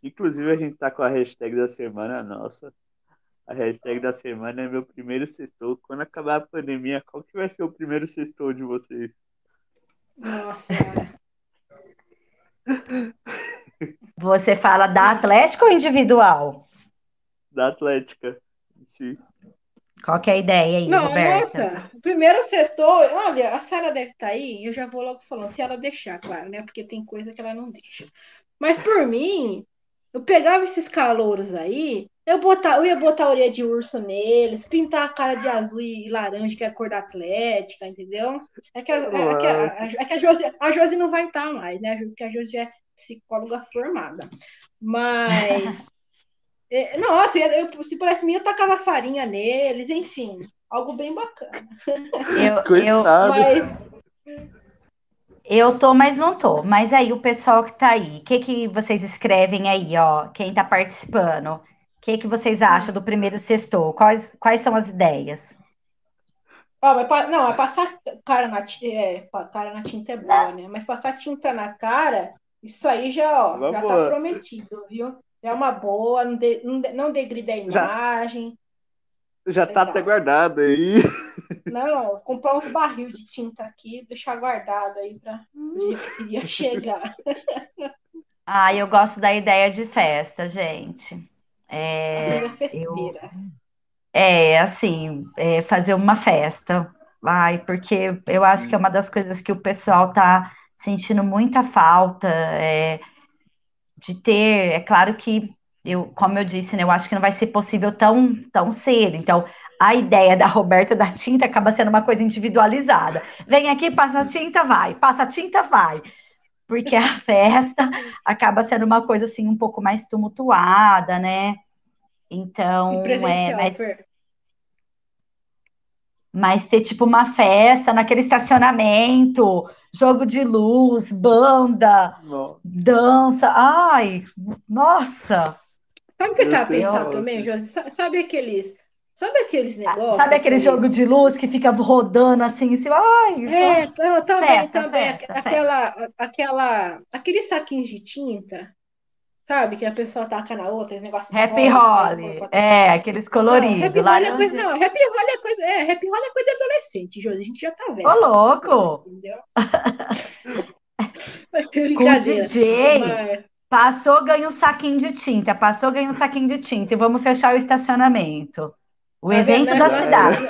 Inclusive, a gente está com a hashtag da semana nossa. A hashtag da semana é meu primeiro sextou. Quando acabar a pandemia, qual que vai ser o primeiro sextou de vocês? Nossa. Você fala da Atlética ou individual? Da Atlética, sim. Qual que é a ideia aí, Não, Roberta? Nossa, primeiro sextou, olha, a Sara deve estar tá aí, eu já vou logo falando, se ela deixar, claro, né? Porque tem coisa que ela não deixa. Mas por mim, eu pegava esses calouros aí, eu, botar, eu ia botar a orelha de urso neles, pintar a cara de azul e laranja, que é a cor da Atlética, entendeu? É que a, é, que a, é que a, Josi, a Josi não vai estar tá mais, né? Porque a Josi é psicóloga formada. Mas É, nossa, eu, se parece mim, eu tacava farinha neles, enfim, algo bem bacana. Eu, eu, mas... eu tô, mas não tô. Mas aí, o pessoal que tá aí, o que, que vocês escrevem aí, ó? Quem tá participando? O que, que vocês acham do primeiro sextou? Quais, quais são as ideias? Ó, mas, não, é passar cara na, é, cara na tinta é boa, né? Mas passar tinta na cara, isso aí já, ó, já tá prometido, viu? É uma boa, não, de, não, degrida a imagem. Já, já tá até guardado aí. Não, comprar uns barril de tinta aqui, deixar guardado aí para o dia que queria chegar. Ah, eu gosto da ideia de festa, gente. É, eu, é assim, é fazer uma festa. Ai, porque eu acho que é uma das coisas que o pessoal tá sentindo muita falta. É, de ter, é claro que eu, como eu disse, né, eu acho que não vai ser possível tão, tão cedo. Então, a ideia da Roberta da tinta acaba sendo uma coisa individualizada. Vem aqui, passa tinta, vai, passa tinta, vai. Porque a festa acaba sendo uma coisa assim um pouco mais tumultuada, né? Então, é, mas, mas ter tipo uma festa naquele estacionamento, jogo de luz, banda, nossa. dança. Ai, nossa! Sabe o que eu tava pensando também, Josi? Sabe aqueles. Sabe aqueles ah, negócios? Sabe aquele que... jogo de luz que fica rodando assim, assim ai, é, eu também, festa, também. Festa, aquela, festa. aquela, aquele saquinho de tinta Sabe? Que a pessoa taca na outra, esse negócio Happy Holly. É, aqueles coloridos. Não, happy Holly é coisa, não, Happy Holly é coisa. É, Happy Holly é coisa de adolescente, Josi. A gente já tá vendo. Ô, louco! Entendeu? Com o DJ. Mas... Passou, ganha um saquinho de tinta. Passou, ganha um saquinho de tinta. E vamos fechar o estacionamento. O tá evento da cidade.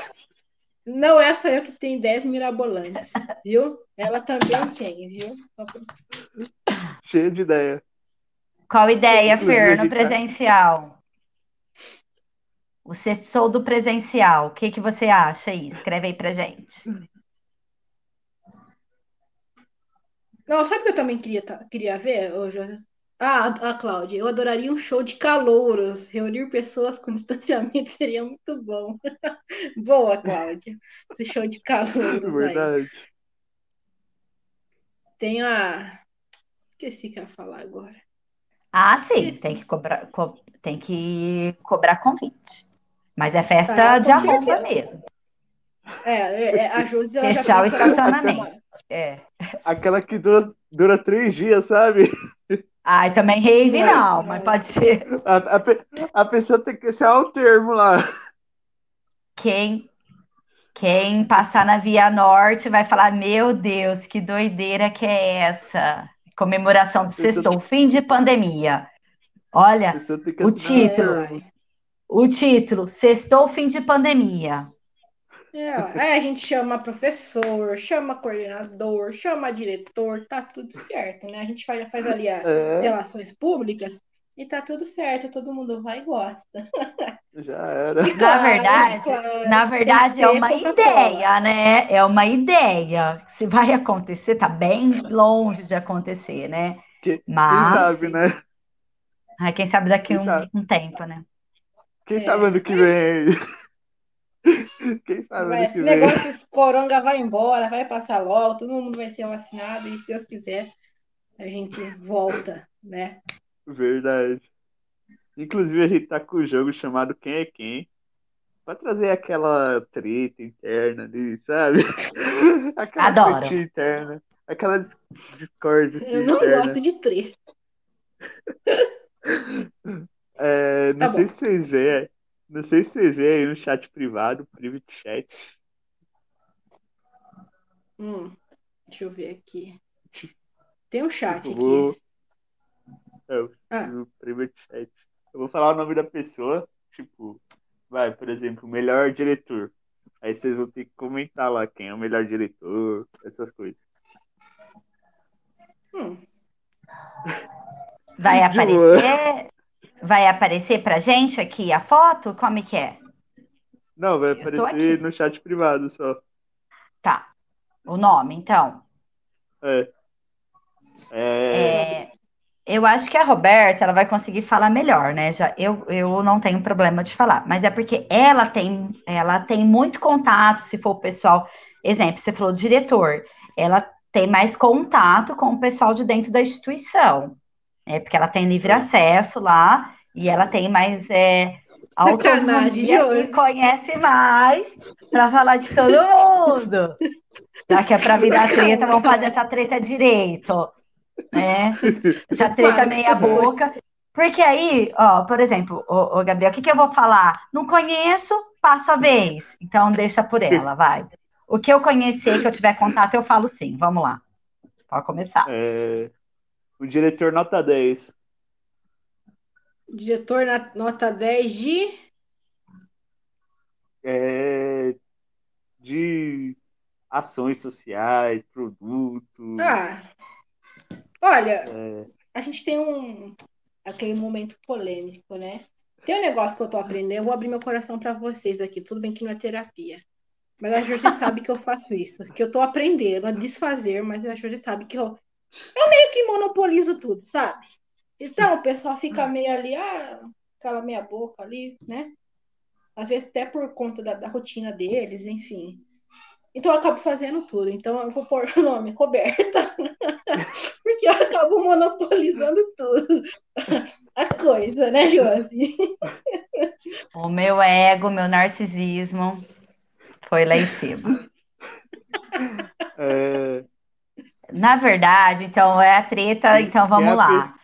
Não é só eu que tenho 10 mirabolantes, viu? Ela também tem, viu? Cheio de ideia. Qual ideia, Fer, no presencial? O sou do presencial. O que, que você acha aí? Escreve aí pra gente. Não, sabe o que eu também queria, queria ver, ô, Ah, a Cláudia, eu adoraria um show de calouros. Reunir pessoas com distanciamento seria muito bom. Boa, Cláudia. Esse show de calouros. Verdade. Aí. Tem a. Esqueci o que eu ia falar agora. Ah, sim, tem que cobrar, co tem que cobrar convite. Mas é festa tá, de arromba mesmo. É, é, é a Josi... Fechar o estacionamento. É. Aquela que dura, dura três dias, sabe? Ai, também rave não, mas pode ser. A, a, a pessoa tem que ser ao termo lá. Quem, quem passar na Via Norte vai falar: Meu Deus, que doideira que é essa? Comemoração do sextou, fim de pandemia. Olha, o título. O título, sextou, fim de pandemia. É, aí a gente chama professor, chama coordenador, chama diretor, tá tudo certo, né? A gente faz, faz ali as é. relações públicas e tá tudo certo, todo mundo vai e gosta. Já era. E, na verdade, na verdade é uma ideia, né? É uma ideia. Se vai acontecer, tá bem longe de acontecer, né? Que, Mas... Quem sabe, né? Ai, quem sabe daqui quem um, sabe? um tempo, né? Quem é. sabe ano que vem? Quem sabe vai, esse negócio de coronga vai embora, vai passar logo, todo mundo vai ser vacinado e se Deus quiser a gente volta, né? Verdade. Inclusive a gente tá com o um jogo chamado Quem é Quem? Pra trazer aquela treta interna ali, sabe? Aquela Adoro. treta interna. Aquela discórdia Eu não interna. gosto de treta. É, não tá sei bom. se vocês veem. Não sei se vocês veem aí no chat privado, private chat. Hum, deixa eu ver aqui. Tem um chat vou... É, o ah. private chat. Eu vou falar o nome da pessoa, tipo, vai, por exemplo, melhor diretor. Aí vocês vão ter que comentar lá quem é o melhor diretor, essas coisas. Hum. Vai aparecer, vai aparecer pra gente aqui a foto? Como é que é? Não, vai aparecer no chat privado só. Tá. O nome, então. É. É... é. Eu acho que a Roberta ela vai conseguir falar melhor, né? Já eu, eu não tenho problema de falar, mas é porque ela tem ela tem muito contato, se for o pessoal, exemplo, você falou diretor, ela tem mais contato com o pessoal de dentro da instituição é porque ela tem livre acesso lá e ela tem mais é, autonomia e conhece mais para falar de todo mundo. Já que é para virar treta, vamos fazer essa treta direito, né? Essa treta meia boca. Porque aí, ó, por exemplo, o, Gabriel, o que, que eu vou falar? Não conheço, passo a vez. Então deixa por ela, vai. O que eu conhecer, que eu tiver contato, eu falo sim. Vamos lá. Pode começar. É, o diretor nota 10. Diretor na, nota 10 de. É, de ações sociais, produtos. Ah, olha, é... a gente tem um aquele momento polêmico, né? Tem um negócio que eu tô aprendendo, eu vou abrir meu coração para vocês aqui. Tudo bem que não é terapia. Mas a Jorge sabe que eu faço isso, que eu tô aprendendo a desfazer, mas a Jorge sabe que eu eu meio que monopolizo tudo, sabe? Então o pessoal fica meio ali, ah, aquela meia boca ali, né? Às vezes até por conta da, da rotina deles, enfim. Então eu acabo fazendo tudo. Então eu vou pôr o nome Roberta, porque eu acabo monopolizando tudo. A coisa, né, Josi? O meu ego, meu narcisismo foi lá em cima. É... Na verdade, então, é a treta, então vamos lá.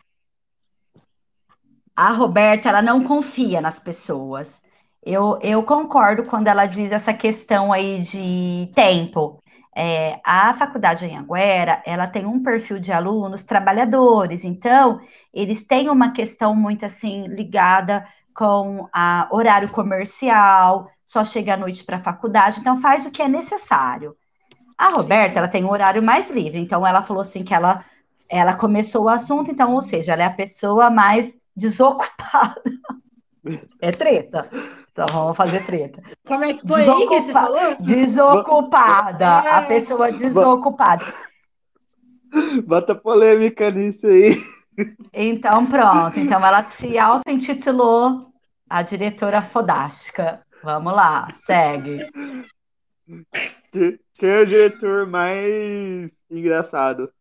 A Roberta, ela não confia nas pessoas. Eu, eu concordo quando ela diz essa questão aí de tempo. É, a faculdade em Anguera, ela tem um perfil de alunos trabalhadores, então eles têm uma questão muito assim ligada com a horário comercial, só chega à noite para a faculdade, então faz o que é necessário. A Roberta, ela tem um horário mais livre, então ela falou assim que ela, ela começou o assunto, então, ou seja, ela é a pessoa mais desocupada. É treta. Então vamos fazer treta. Como é que foi Desocupa... aí que você falou? Desocupada. É. A pessoa desocupada. Bota polêmica nisso aí. Então pronto. Então ela se auto-intitulou a diretora fodástica. Vamos lá, segue. Quem é o diretor mais engraçado?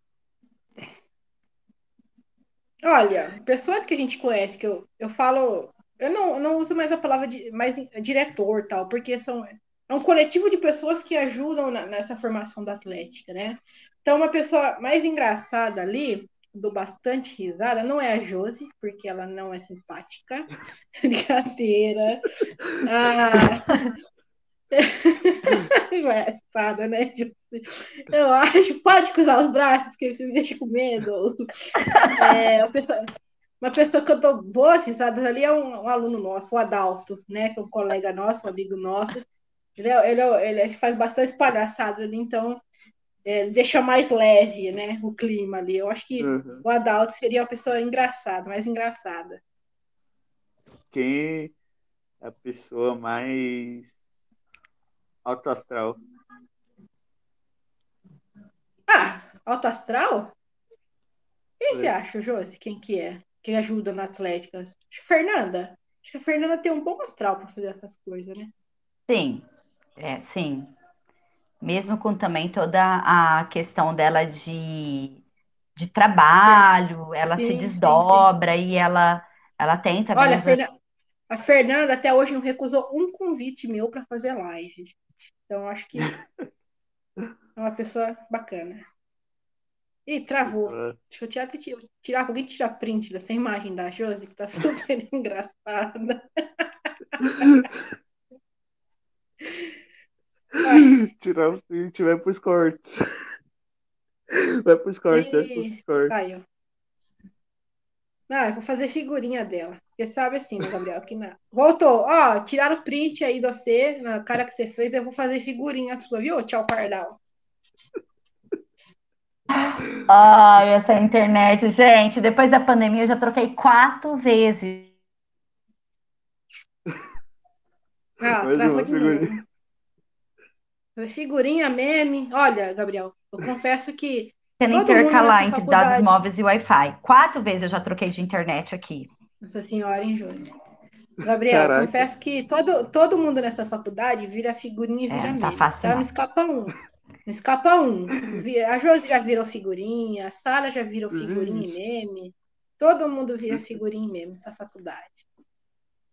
Olha, pessoas que a gente conhece, que eu, eu falo eu não, não uso mais a palavra de, mais diretor tal, porque são é um coletivo de pessoas que ajudam na, nessa formação da atlética, né? Então, uma pessoa mais engraçada ali, do bastante risada, não é a Josi, porque ela não é simpática. Brincadeira. Ah... espada, né? Eu acho, pode cruzar os braços, que você me deixa com medo. É, uma, pessoa, uma pessoa que eu dou boas risadas ali é um, um, aluno nosso, o Adalto, né? Que é um colega nosso, um amigo nosso. Ele, é, ele, é, ele faz bastante palhaçada ali, então é, deixa mais leve, né, o clima ali. Eu acho que uhum. o Adalto seria uma pessoa engraçada, mais engraçada. Quem é a pessoa mais alto astral? Ah, alto astral? Quem é. você acha, Josi? Quem que é? Quem ajuda na Atlética? Acho que Fernanda. Acho que a Fernanda tem um bom astral para fazer essas coisas, né? Sim, é, sim. Mesmo com também toda a questão dela de, de trabalho, ela se Sim, sim, sim. desdobra e ela, ela também. Olha, a Fernan- a Fernanda até hoje não recusou um convite meu para fazer live. Então, acho que é uma pessoa bacana. Ih, travou. Deixa eu tirar, tirar, alguém tirar print dessa imagem da Josi, que tá super engraçada. Tirar o print, vai pros cortes. Vai pros cortes, e... vai pros cortes. Aí, ó. Ah, eu vou fazer figurinha dela. Porque sabe assim, né, Gabriel? Que na... Voltou. Ó, tiraram o print aí de você, na cara que você fez, eu vou fazer figurinha sua, viu? Tchau, Pardal. Ai, essa internet, gente. Depois da pandemia, eu já troquei quatro vezes. Ah, de novo. Figurinha, meme. Olha, Gabriel, eu confesso que. Tendo intercalar entre faculdade... dados móveis e Wi-Fi. Quatro vezes eu já troquei de internet aqui. Nossa senhora, hein, Júlio? Gabriel, Caraca. confesso que todo, todo mundo nessa faculdade vira figurinha e vira é, meme. Tá fácil. Tá? Não escapa um. Não escapa um. A Josi já virou figurinha, a Sara já virou figurinha e meme. Todo mundo vira figurinha e meme nessa faculdade.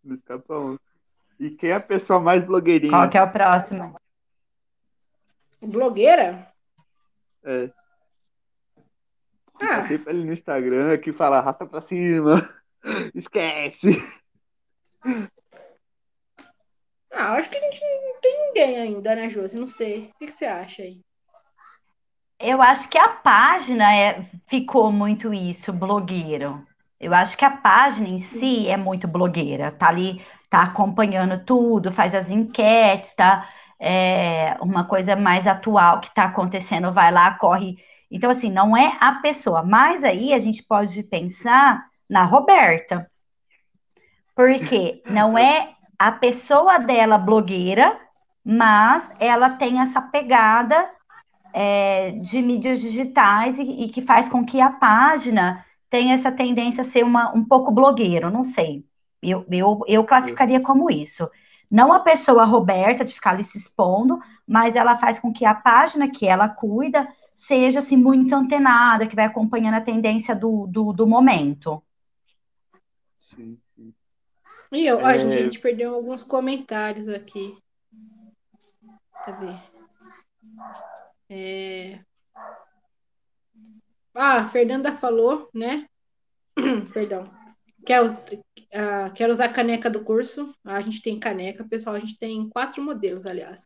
Não escapa um. E quem é a pessoa mais blogueirinha? Qual que é o próximo? Blogueira? É. Ah. Sempre ali no Instagram que fala arrasta pra cima. Esquece. Ah, acho que a gente não tem ninguém ainda, né, Josi? Não sei. O que você acha aí? Eu acho que a página é, ficou muito isso, blogueiro. Eu acho que a página em si é muito blogueira. Tá ali, tá acompanhando tudo, faz as enquetes, tá é, uma coisa mais atual que está acontecendo, vai lá, corre. Então, assim, não é a pessoa, mas aí a gente pode pensar na Roberta, porque não é a pessoa dela blogueira, mas ela tem essa pegada é, de mídias digitais e, e, que faz com que a página tenha essa tendência a ser uma, um pouco blogueiro, não sei. Eu, eu, eu classificaria como isso. Não a pessoa Roberta de ficar ali se expondo, mas ela faz com que a página que ela cuida seja assim muito antenada, que vai acompanhando a tendência do, do, do momento. Sim, sim. E eu, é... a gente perdeu alguns comentários aqui. Cadê? É... Ah, a Fernanda falou, né? Perdão Quer, uh, quer usar a caneca do curso? A gente tem caneca, pessoal. A gente tem quatro modelos, aliás.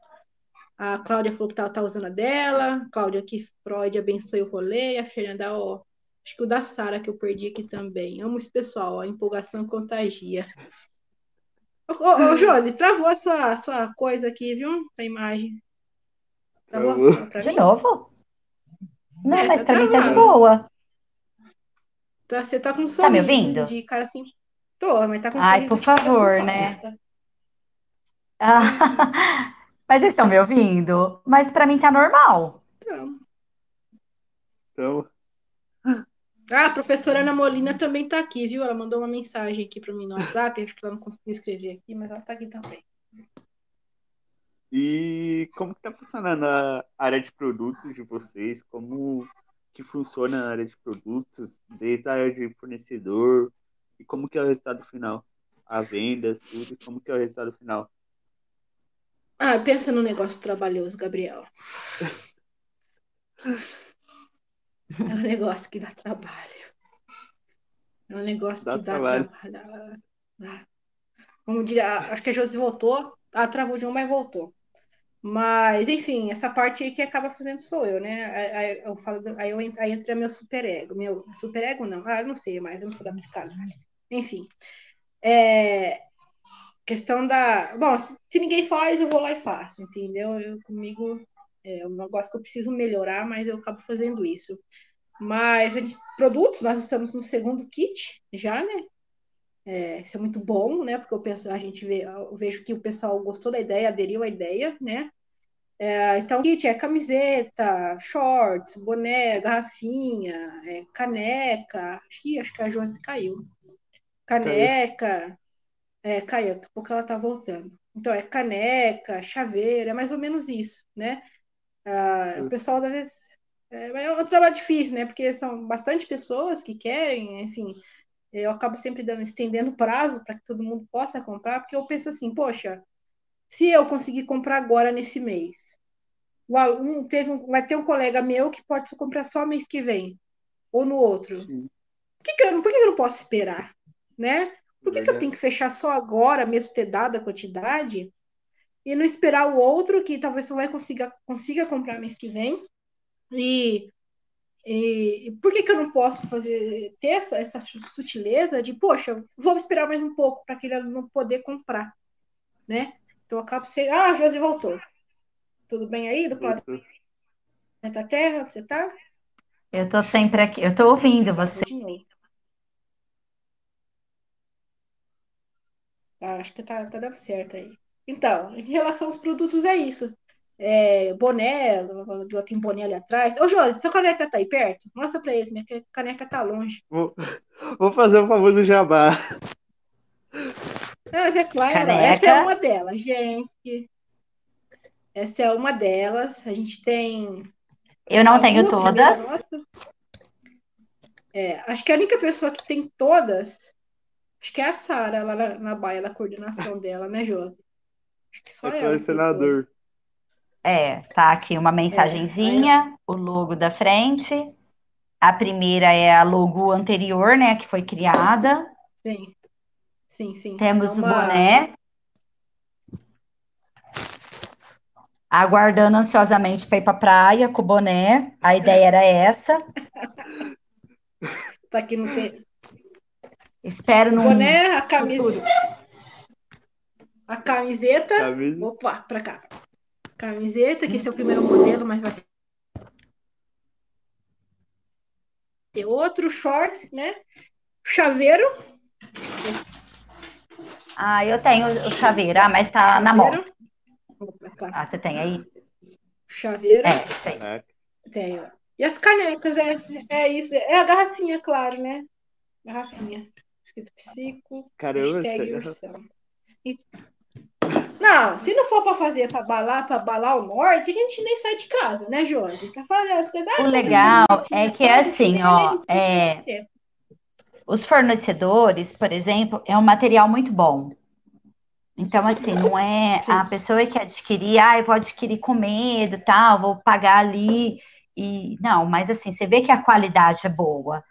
A Cláudia falou que tá, tá usando a dela. Cláudia que Freud abençoe o rolê. A Fernanda, ó. Acho que o da Sara que eu perdi aqui também. Amo esse pessoal, ó, a empolgação contagia. Ô, ô, Josi, travou a sua, sua coisa aqui, viu? A imagem. Travou? Pra de novo? Não, é, mas tá pra travado. mim tá de boa. Tá, você tá com um Tá me ouvindo? de cara assim. Tô, mas tá com um Ai, por favor, né? Ah, mas vocês estão me ouvindo? Mas para mim tá normal. Então. Então. Ah, a professora Ana Molina também tá aqui, viu? Ela mandou uma mensagem aqui para mim no WhatsApp, acho que ela não conseguiu escrever aqui, mas ela tá aqui também. E como que tá funcionando a área de produtos de vocês? Como que funciona na área de produtos, desde a área de fornecedor e como que é o resultado final? a vendas, tudo, como que é o resultado final? Ah, pensa no negócio trabalhoso, Gabriel. É um negócio que dá trabalho. É um negócio dá que dá trabalho. Vamos dizer, acho que a Josi voltou. Ah, travou de um, mas voltou. Mas, enfim, essa parte aí que acaba fazendo sou eu, né? Aí, eu falo, aí, eu, aí entra meu superego. Meu superego não, ah, eu não sei mais, eu não sou da psicanálise. Enfim. É, questão da. Bom, se, ninguém faz, eu vou lá e faço, entendeu? Eu, comigo é um negócio que eu preciso melhorar, mas eu acabo fazendo isso. Mas gente, produtos, nós estamos no segundo kit já, né? É, isso é muito bom, né? Porque eu penso, a gente vê, vejo que o pessoal gostou da ideia, aderiu à ideia, né? É, então, kit é camiseta, shorts, boné, garrafinha, é, caneca. Ih, acho que a Josi caiu. Caneca. Caiu. É, caiu, daqui a pouco ela tá voltando. Então, é caneca, chaveira, é mais ou menos isso, né? Ah, o pessoal, às vezes, é, é um trabalho difícil, né? Porque são bastante pessoas que querem, enfim. Eu acabo sempre dando, estendendo prazo para que todo mundo possa comprar, porque eu penso assim, poxa, se eu conseguir comprar agora nesse mês, um, teve um, vai ter um colega meu que pode comprar só mês que vem, ou no outro. Por que, que, eu, por que, que eu não posso esperar? Né? Por que, que eu tenho que fechar só agora, mesmo ter dado a quantidade, e não esperar o outro que talvez não vai consiga, consiga comprar mês que vem? E, e por que, que eu não posso fazer ter essa, essa sutileza de, poxa, vou esperar mais um pouco para aquele aluno poder comprar, né? Então eu acabo sendo. Ah, a Josi voltou. Tudo bem aí do planeta Terra? Você tá? Eu tô sempre aqui, eu tô ouvindo você. Ah, acho que tá, tá dando certo aí. Então, em relação aos produtos, é isso. É, boné, tem boné ali atrás. Ô, Josi, sua caneca tá aí perto? Mostra pra eles, minha caneca tá longe. Vou, vou fazer o famoso jabá. Mas é claro, caneca. essa é uma delas, gente. Essa é uma delas. A gente tem. Eu não tenho todas. É, acho que a única pessoa que tem todas Acho que é a Sara lá na, na baia da coordenação dela, né, Josi? Só é ela. senador. É, tá aqui uma mensagenzinha, é, o logo da frente. A primeira é a logo anterior, né, que foi criada. Sim. Sim, sim. Temos é uma... o boné. Aguardando ansiosamente para ir para praia com o boné. A ideia era essa. tá aqui no, Espero no. Boné, a camisa. A camiseta. Camisa. Opa, pra cá. Camiseta, que esse é o primeiro modelo, mas vai ter outro, shorts, né? Chaveiro. Ah, eu tenho o chaveiro, ah, mas tá chaveiro. na moto. Ah, você tem aí? Chaveiro. É, sei. Tenho. E as canecas, é, é isso. É a garrafinha, claro, né? Garrafinha escrito psico, Caramba, hashtag ursão. E... Não, se não for para fazer para balar, para balar o norte, a gente nem sai de casa, né, Jorge? Para fazer as coisas. O legal é que é assim, ó, é, os fornecedores, por exemplo, é um material muito bom. Então, assim, não é Sim. a pessoa que adquirir, ah, eu vou adquirir com medo, tal, vou pagar ali. E não, mas assim, você vê que a qualidade é boa.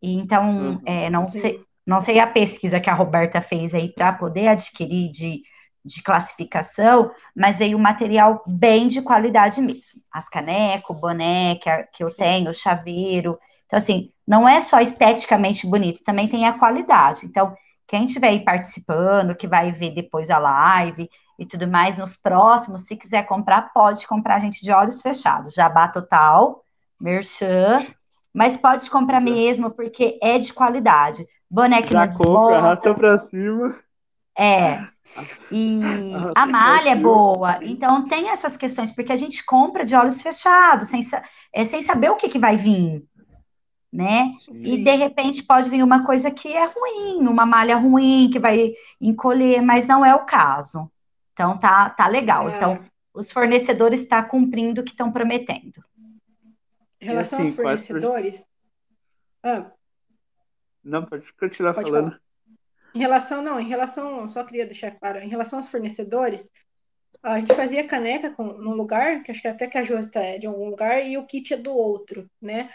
E então, uhum. é, não sei, não sei a pesquisa que a Roberta fez aí para poder adquirir de, de classificação, mas veio um material bem de qualidade mesmo. As canecas, o boné que, que eu tenho, o chaveiro. Então, assim, não é só esteticamente bonito, também tem a qualidade. Então, quem estiver aí participando, que vai ver depois a live e tudo mais, nos próximos, se quiser comprar, pode comprar a gente de olhos fechados. Jabá total, merchan, mas pode comprar mesmo, porque é de qualidade boneco Já compra, arrasta pra cima. É. E a malha é boa. Então tem essas questões, porque a gente compra de olhos fechados, sem, é, sem saber o que, que vai vir. Né? Sim. E de repente pode vir uma coisa que é ruim, uma malha ruim que vai encolher, mas não é o caso. Então tá, tá legal. É. Então os fornecedores estão tá cumprindo o que estão prometendo. Em relação assim, aos fornecedores. Ah, não, pode continuar pode falando. Falar. Em relação, não, em relação, só queria deixar claro, em relação aos fornecedores, a gente fazia caneca com, num lugar, que acho que até que a Josi é de algum lugar, e o kit é do outro, né?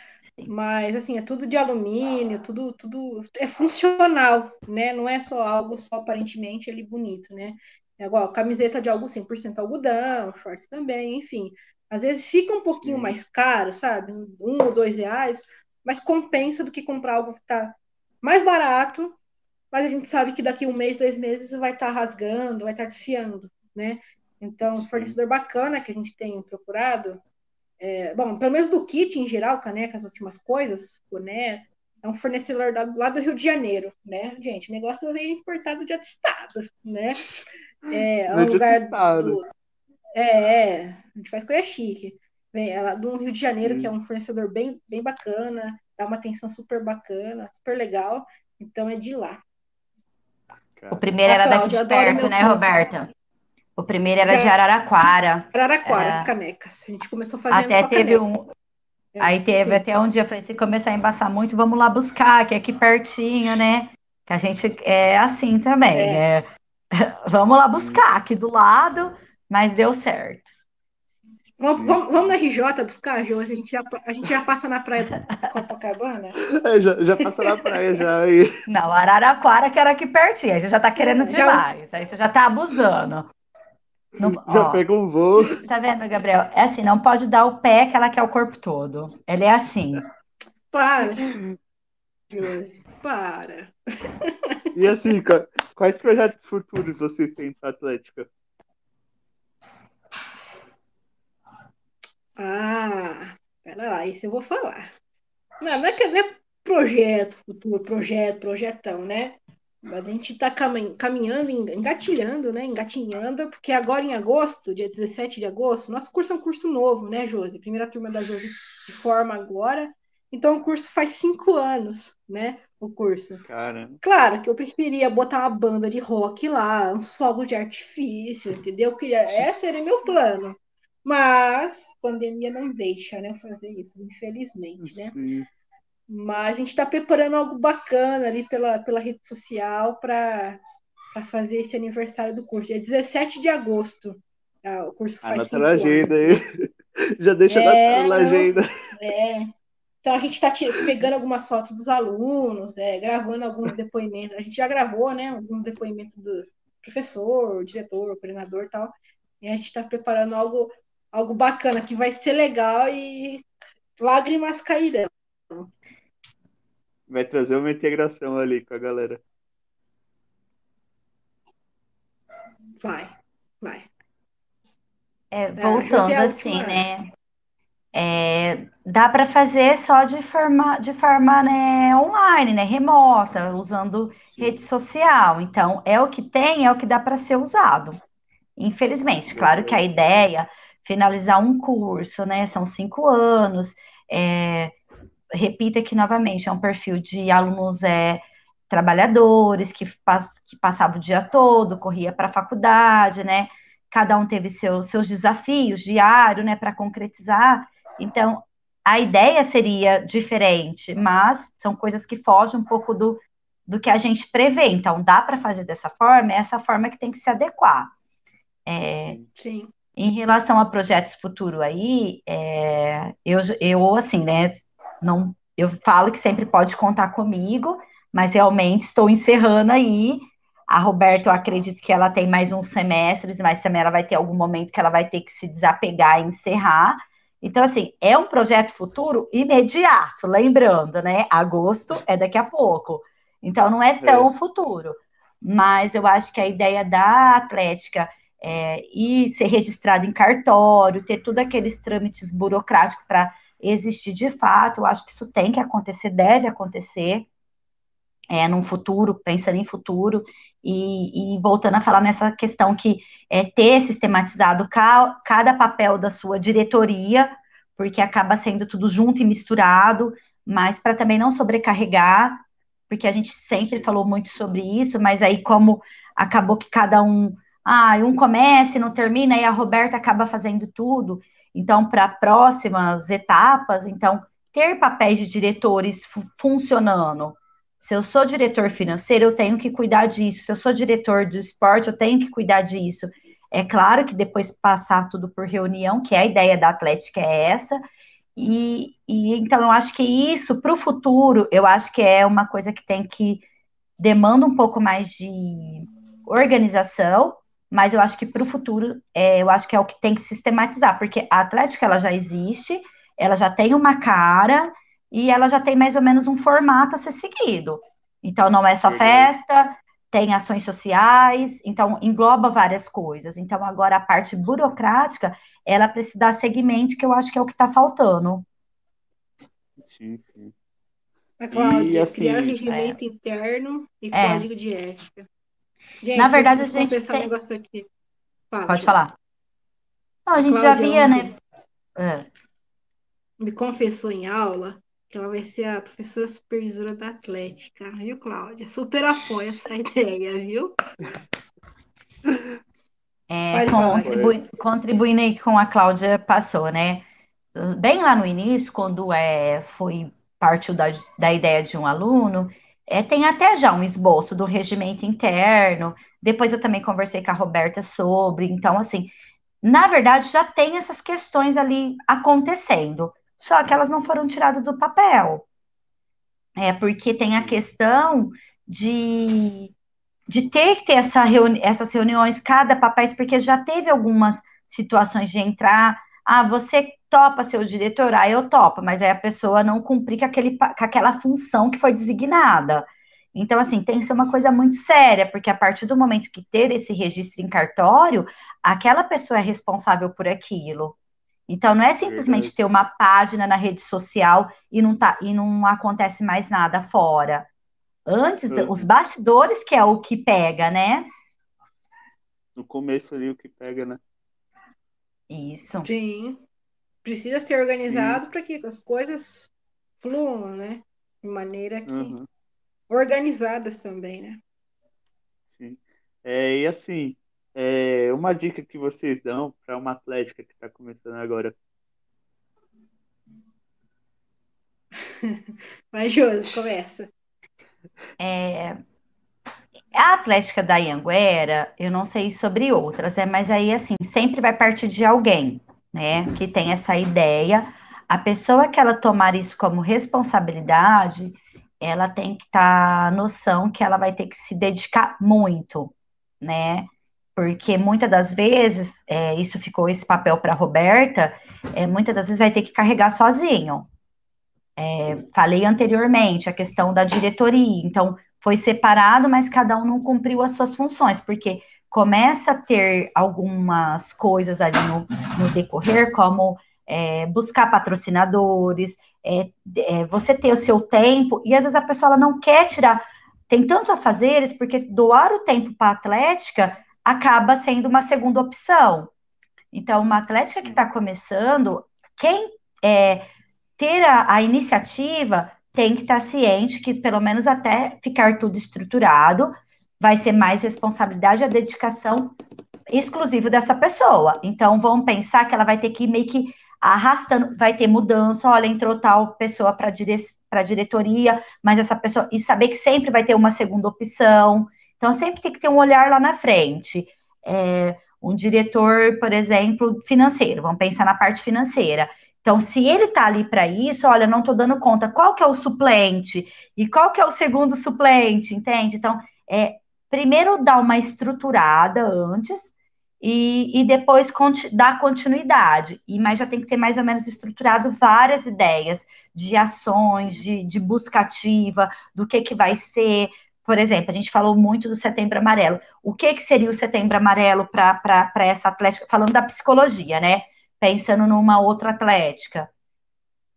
Mas, assim, é tudo de alumínio, tudo, tudo é funcional, né? Não é só algo só aparentemente ali bonito, né? É igual camiseta de algo 100% algodão, shorts também, enfim. Às vezes fica um pouquinho Sim. mais caro, sabe? Um ou dois reais, mas compensa do que comprar algo que tá mais barato, mas a gente sabe que daqui um mês, dois meses vai estar tá rasgando, vai estar tá desfiando, né? Então, um fornecedor bacana que a gente tem procurado é, bom, pelo menos do kit em geral, caneca, as últimas coisas, boné, é um fornecedor lá do Rio de Janeiro, né? Gente, o negócio veio importado de outro estado, né? É, é um lugar do... É, é, a gente faz coisa chique. Vem ela do Rio de Janeiro, Sim. que é um fornecedor bem, bem bacana, dá uma atenção super bacana, super legal. Então é de lá. O primeiro era daqui de perto, né, Roberta? O primeiro era é. de Araraquara. Araraquara, é. as canecas. A gente começou fazendo Até teve caneca. um. É, aí teve sim. até um dia, eu falei, se começar a embaçar muito, vamos lá buscar, que é aqui pertinho, né? Que a gente é assim também, é. né? vamos lá buscar, aqui do lado, mas deu certo. Vamos, vamos, vamos na RJ buscar, Josi? A gente já, a gente já passa na praia do Copacabana? É, já, já passa na praia já. Aí. Não, Araraquara que era aqui pertinho, aí você já tá querendo demais, já... aí você já tá abusando. Não, Já ó, pega um voo. Tá vendo, Gabriel? É assim, não pode dar o pé que ela quer o corpo todo. Ela é assim. Para. Para. E assim, quais projetos futuros vocês têm para Atlética? Ah, pera lá, isso eu vou falar. Não, não é que é projeto futuro, projeto, projetão, né? Mas a gente está caminhando, engatilhando, né? Engatinhando, porque agora em agosto, dia 17 de agosto, nosso curso é um curso novo, né, Josi? Primeira turma da Josi se forma agora. Então o curso faz cinco anos, né? O curso. Cara. Claro que eu preferia botar uma banda de rock lá, uns fogos de artifício, entendeu? Eu queria... Esse era meu plano. Mas a pandemia não deixa, né, fazer isso, infelizmente, né? Sim. Mas a gente está preparando algo bacana ali pela, pela rede social para fazer esse aniversário do curso. É 17 de agosto. Ah, o curso faz Anota na agenda aí. Já deixa é, na agenda. É. Então a gente está pegando algumas fotos dos alunos, é, gravando alguns depoimentos. A gente já gravou, né? Alguns depoimentos do professor, diretor, coordenador e tal. E a gente está preparando algo, algo bacana que vai ser legal e lágrimas cairão vai trazer uma integração ali com a galera. Vai, vai. É, voltando assim, né? É, dá para fazer só de forma, de forma né, online, né, remota, usando Sim. rede social. Então, é o que tem, é o que dá para ser usado. Infelizmente, claro que a ideia finalizar um curso, né? São cinco anos. É, repito aqui novamente, é um perfil de alunos é, trabalhadores que, pass, que passavam o dia todo, corria para a faculdade, né? Cada um teve seu, seus desafios diários, né, para concretizar. Então, a ideia seria diferente, mas são coisas que fogem um pouco do, do que a gente prevê. Então, dá para fazer dessa forma, é essa forma que tem que se adequar. É, Sim. Em relação a projetos futuro aí, é, eu, eu, assim, né, não, eu falo que sempre pode contar comigo, mas realmente estou encerrando aí. A Roberta, eu acredito que ela tem mais uns semestres, mas também ela vai ter algum momento que ela vai ter que se desapegar e encerrar. Então, assim, é um projeto futuro imediato, lembrando, né? Agosto é daqui a pouco. Então, não é tão é. futuro. Mas eu acho que a ideia da Atlética é ir ser registrado em cartório, ter todos aqueles trâmites burocráticos para existir de fato. Eu acho que isso tem que acontecer, deve acontecer é, num futuro, pensando em futuro, e, e, voltando a falar nessa questão que é ter sistematizado ca, cada papel da sua diretoria, porque acaba sendo tudo junto e misturado, mas para também não sobrecarregar, porque a gente sempre falou muito sobre isso, mas aí como acabou que cada um, ah, um começa e não termina, e a Roberta acaba fazendo tudo, então, para próximas etapas, então, ter papéis de diretores funcionando, Se eu sou diretor financeiro, eu tenho que cuidar disso. Se eu sou diretor de esporte, eu tenho que cuidar disso. É claro que depois passar tudo por reunião, que a ideia da Atlética é essa. E, e então eu acho que isso para o futuro, eu acho que é uma coisa que tem que demanda um pouco mais de organização, mas eu acho que para o futuro, é, eu acho que é o que tem que sistematizar, porque a Atlética ela já existe, ela já tem uma cara, e ela já tem mais ou menos um formato a ser seguido. Então, não é só festa, tem ações sociais, então engloba várias coisas. Então, agora a parte burocrática, ela precisa dar segmento, que eu acho que é o que está faltando. Sim, sim. A Cláudia, e, assim, criar regimento é. interno e é. código de ética. Gente, Na verdade, a gente tem... Um Fala, Pode gente. falar. Não, a gente a já via, né? É. Me confessou em aula que ela vai ser a professora supervisora da Atlética, viu, Cláudia? Super apoia essa ideia, viu? É, contribui, contribuindo aí com a Cláudia passou, né? Bem lá no início, quando é, foi partiu da, da ideia de um aluno, é, tem até já um esboço do regimento interno. Depois eu também conversei com a Roberta sobre. Então, assim, na verdade, já tem essas questões ali acontecendo só que elas não foram tiradas do papel. É porque tem a questão de, de ter que ter essa reuni essas reuniões, cada papel, porque já teve algumas situações de entrar, ah, você topa ser o diretor, ah, eu topo, mas aí a pessoa não cumprir com, aquele, com aquela função que foi designada. Então, assim, tem que ser uma coisa muito séria, porque a partir do momento que ter esse registro em cartório, aquela pessoa é responsável por aquilo. Então, não é simplesmente ter uma página na rede social e não, tá, e não acontece mais nada fora. Antes, uhum. os bastidores que é o que pega, né? No começo ali, o que pega, né? Isso. Sim. Precisa ser organizado para que as coisas fluam, né? De maneira que. Uhum. Organizadas também, né? Sim. É, e assim, é, uma dica que vocês dão para uma atlética que está começando agora. Vai, Josi, começa. É, a Atlética da Ianguera, eu não sei sobre outras, é, mas aí assim, sempre vai partir de alguém, né, que tem essa ideia. A pessoa que ela tomar isso como responsabilidade, ela tem que estar tá noção que ela vai ter que se dedicar muito, né? porque muitas das vezes, é, isso ficou esse papel para Roberta, é, muitas das vezes vai ter que carregar sozinho. É, falei anteriormente a questão da diretoria, então foi separado, mas cada um não cumpriu as suas funções, porque começa a ter algumas coisas ali no, no decorrer, como é, buscar patrocinadores, é, é, você ter o seu tempo, e às vezes a pessoa não quer tirar, tem tantos afazeres, porque doar o tempo para a atlética acaba sendo uma segunda opção. Então, uma atlética que está começando, quem é, ter a, a iniciativa tem que estar ciente que, pelo menos até ficar tudo estruturado, vai ser mais responsabilidade e a dedicação exclusiva dessa pessoa. Então, vão pensar que ela vai ter que ir meio que arrastando, vai ter mudança, olha, entrou tal pessoa para dire, a diretoria, mas essa pessoa, e saber que sempre vai ter uma segunda opção, então, sempre tem que ter um olhar lá na frente. É, um diretor, por exemplo, financeiro, vamos pensar na parte financeira. Então, se ele está ali para isso, olha, não estou dando conta, qual que é o suplente e qual que é o segundo suplente, entende? Então, é, primeiro dar uma estruturada antes e, e depois conti dar continuidade. E mas já tem que ter mais ou menos estruturado várias ideias de ações, de, de busca ativa, do que que vai ser, por exemplo, a gente falou muito do setembro amarelo. O que, que seria o setembro amarelo para essa atlética? Falando da psicologia, né? Pensando numa outra atlética.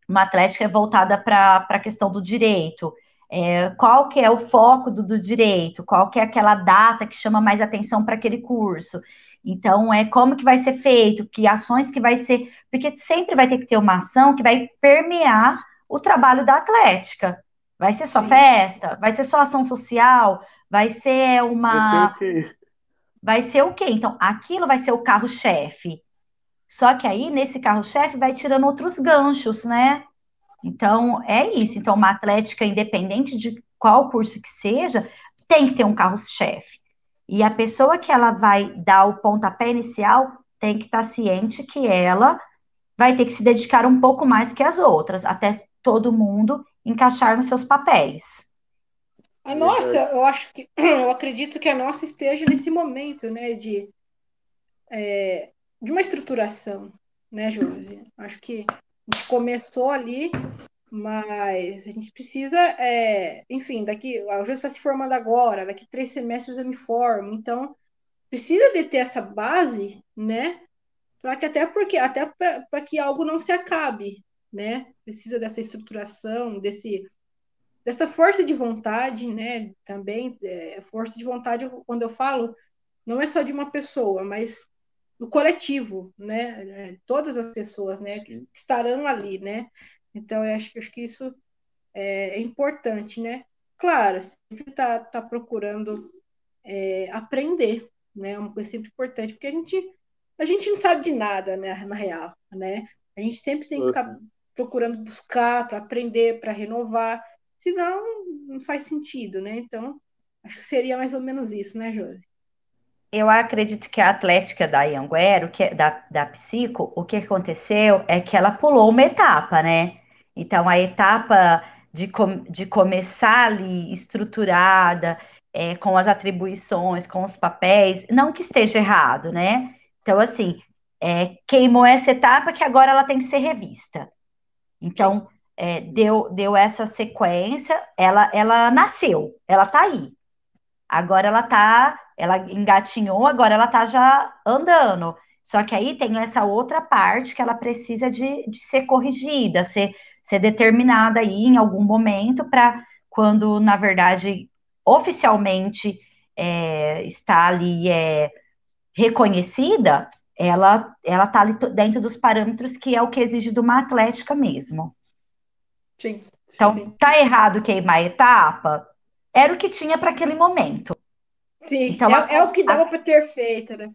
Uma atlética voltada para a questão do direito. É, qual que é o foco do, do, direito? Qual que é aquela data que chama mais atenção para aquele curso? Então, é como que vai ser feito, que ações que vai ser, porque sempre vai ter que ter uma ação que vai permear o trabalho da atlética. Vai ser só Sim. festa? Vai ser só ação social? Vai ser uma. Vai ser o quê? Vai ser o quê? Então, aquilo vai ser o carro-chefe. Só que aí, nesse carro-chefe, vai tirando outros ganchos, né? Então, é isso. Então, uma atlética independente de qual curso que seja, tem que ter um carro-chefe. E a pessoa que ela vai dar o pontapé inicial tem que estar tá ciente que ela vai ter que se dedicar um pouco mais que as outras, até todo mundo encaixar nos seus papéis. A nossa, eu acho que eu acredito que a nossa esteja nesse momento, né, de, é, de uma estruturação, né, Josi? Acho que a gente começou ali, mas a gente precisa, é, enfim, daqui, a Josi está se formando agora, daqui três semestres eu me formo, então precisa de ter essa base, né, para que até porque até para que algo não se acabe, né? Precisa dessa estruturação, desse dessa força de vontade, né? Também é, força de vontade quando eu falo não é só de uma pessoa, mas do coletivo, né? É, todas as pessoas, né? Que, que estarão ali, né? Então eu acho, acho que isso é, é importante, né? Claro, sempre tá, tá procurando é, aprender, né? É uma coisa sempre importante, porque a gente a gente não sabe de nada, né? Na real, né? A gente sempre tem que ficar procurando buscar para aprender, para renovar, senão não faz sentido, né? Então, acho que seria mais ou menos isso, né, Josi? Eu acredito que a Atlética da Ianguero, que é da, da Psico, o que aconteceu é que ela pulou uma etapa, né? Então, a etapa de, com, de começar ali estruturada, é, com as atribuições, com os papéis, não que esteja errado, né? Então, assim, é, queimou essa etapa que agora ela tem que ser revista. Então, é, deu, deu essa sequência, ela, ela nasceu, ela tá aí. Agora ela tá, ela engatinhou, agora ela tá já andando. Só que aí tem essa outra parte que ela precisa de, de ser corrigida, ser, ser determinada aí em algum momento para quando, na verdade, oficialmente é, está ali é, reconhecida, ela ela está ali dentro dos parâmetros que é o que exige de uma atlética mesmo. Sim. Então, tá errado queimar a etapa? Era o que tinha para aquele momento. Sim, então, é, a, é o que dava para ter feito, né?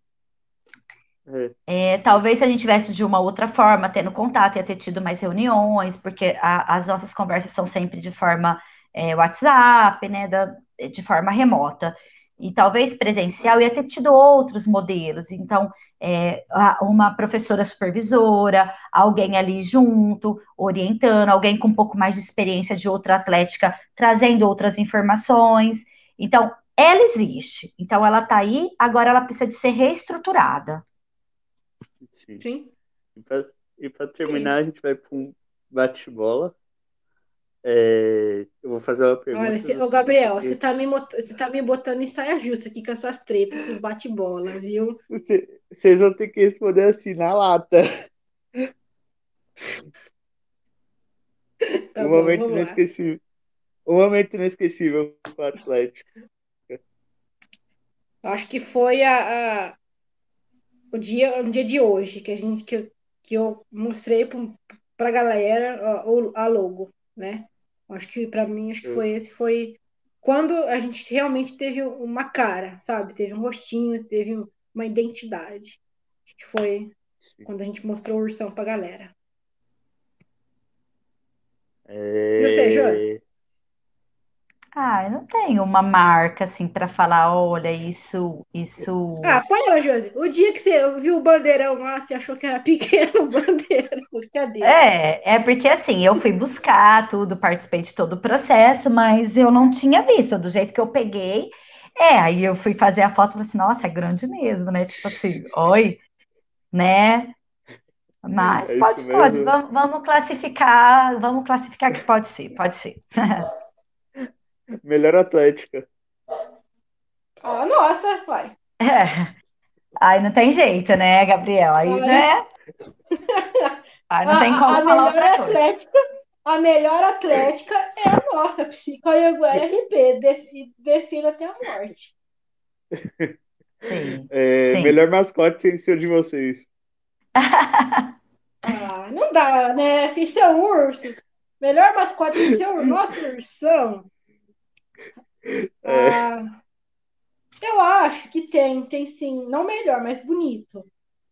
É, talvez se a gente tivesse de uma outra forma, tendo contato, ia ter tido mais reuniões, porque a, as nossas conversas são sempre de forma é, WhatsApp, né, da, de forma remota. E talvez presencial ia ter tido outros modelos. Então, é, uma professora supervisora, alguém ali junto, orientando, alguém com um pouco mais de experiência de outra atlética, trazendo outras informações. Então, ela existe. Então, ela está aí, agora ela precisa de ser reestruturada. Sim. Sim. E para terminar, Sim. a gente vai para um bate-bola. É, eu vou fazer uma pergunta. Olha, ô Gabriel, você tá, me, você tá me botando em saia justa aqui com essas tretas, com bate-bola, viu? Você, vocês vão ter que responder assim na lata. Tá um bom, momento inesquecível. Um momento inesquecível para o Atlético. Acho que foi a, a, o, dia, o dia de hoje que a gente que, eu, que eu mostrei para a galera a, a logo né? Acho que para mim acho que foi esse foi quando a gente realmente teve uma cara, sabe? Teve um rostinho, teve uma identidade. Acho que foi Sim. quando a gente mostrou o ursão pra galera. É... E você, Josi? Ah, eu não tenho uma marca assim para falar, olha, isso, isso. Ah, põe ela, Josi. O dia que você viu o bandeirão lá, você achou que era pequeno o bandeirão. Cadê? É, é porque assim, eu fui buscar tudo, participei de todo o processo, mas eu não tinha visto, do jeito que eu peguei. É, aí eu fui fazer a foto e falei assim, nossa, é grande mesmo, né? Tipo assim, oi, né? Mas é pode, pode, vamos, vamos classificar, vamos classificar que pode ser, pode ser. Melhor Atlética. Ah, nossa, vai. É. Aí não tem jeito, né, Gabriel? Aí, Olha. né? Aí não a, tem como a falar melhor atlética, A melhor atlética é a nossa, Psico Anhanguera RP. Defina até a morte. Sim. É, Sim. Melhor mascote sem ser de vocês. ah, não dá, né? Se ser é um urso. Melhor mascote sem ser o nosso ursão. É. Ah, eu acho que tem, tem sim, não melhor, mas bonito.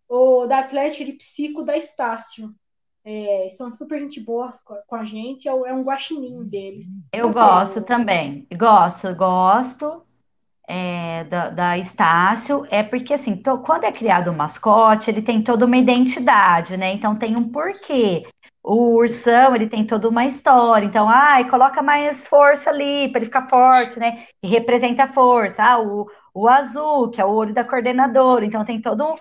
O da Atlética de Psico da Estácio. é, são super gente boas com a gente, é, é um guaxininho deles. Eu gosto também, gosto, gosto é, da, da Estácio, é porque assim, to, quando é criado o mascote, ele tem toda uma identidade, né? Então tem um porquê. O ursão, ele tem toda uma história. Então, ai, coloca mais força ali para ele ficar forte, né? E representa a força. Ah, o, o azul, que é o olho da coordenadora. Então, tem todo um, um,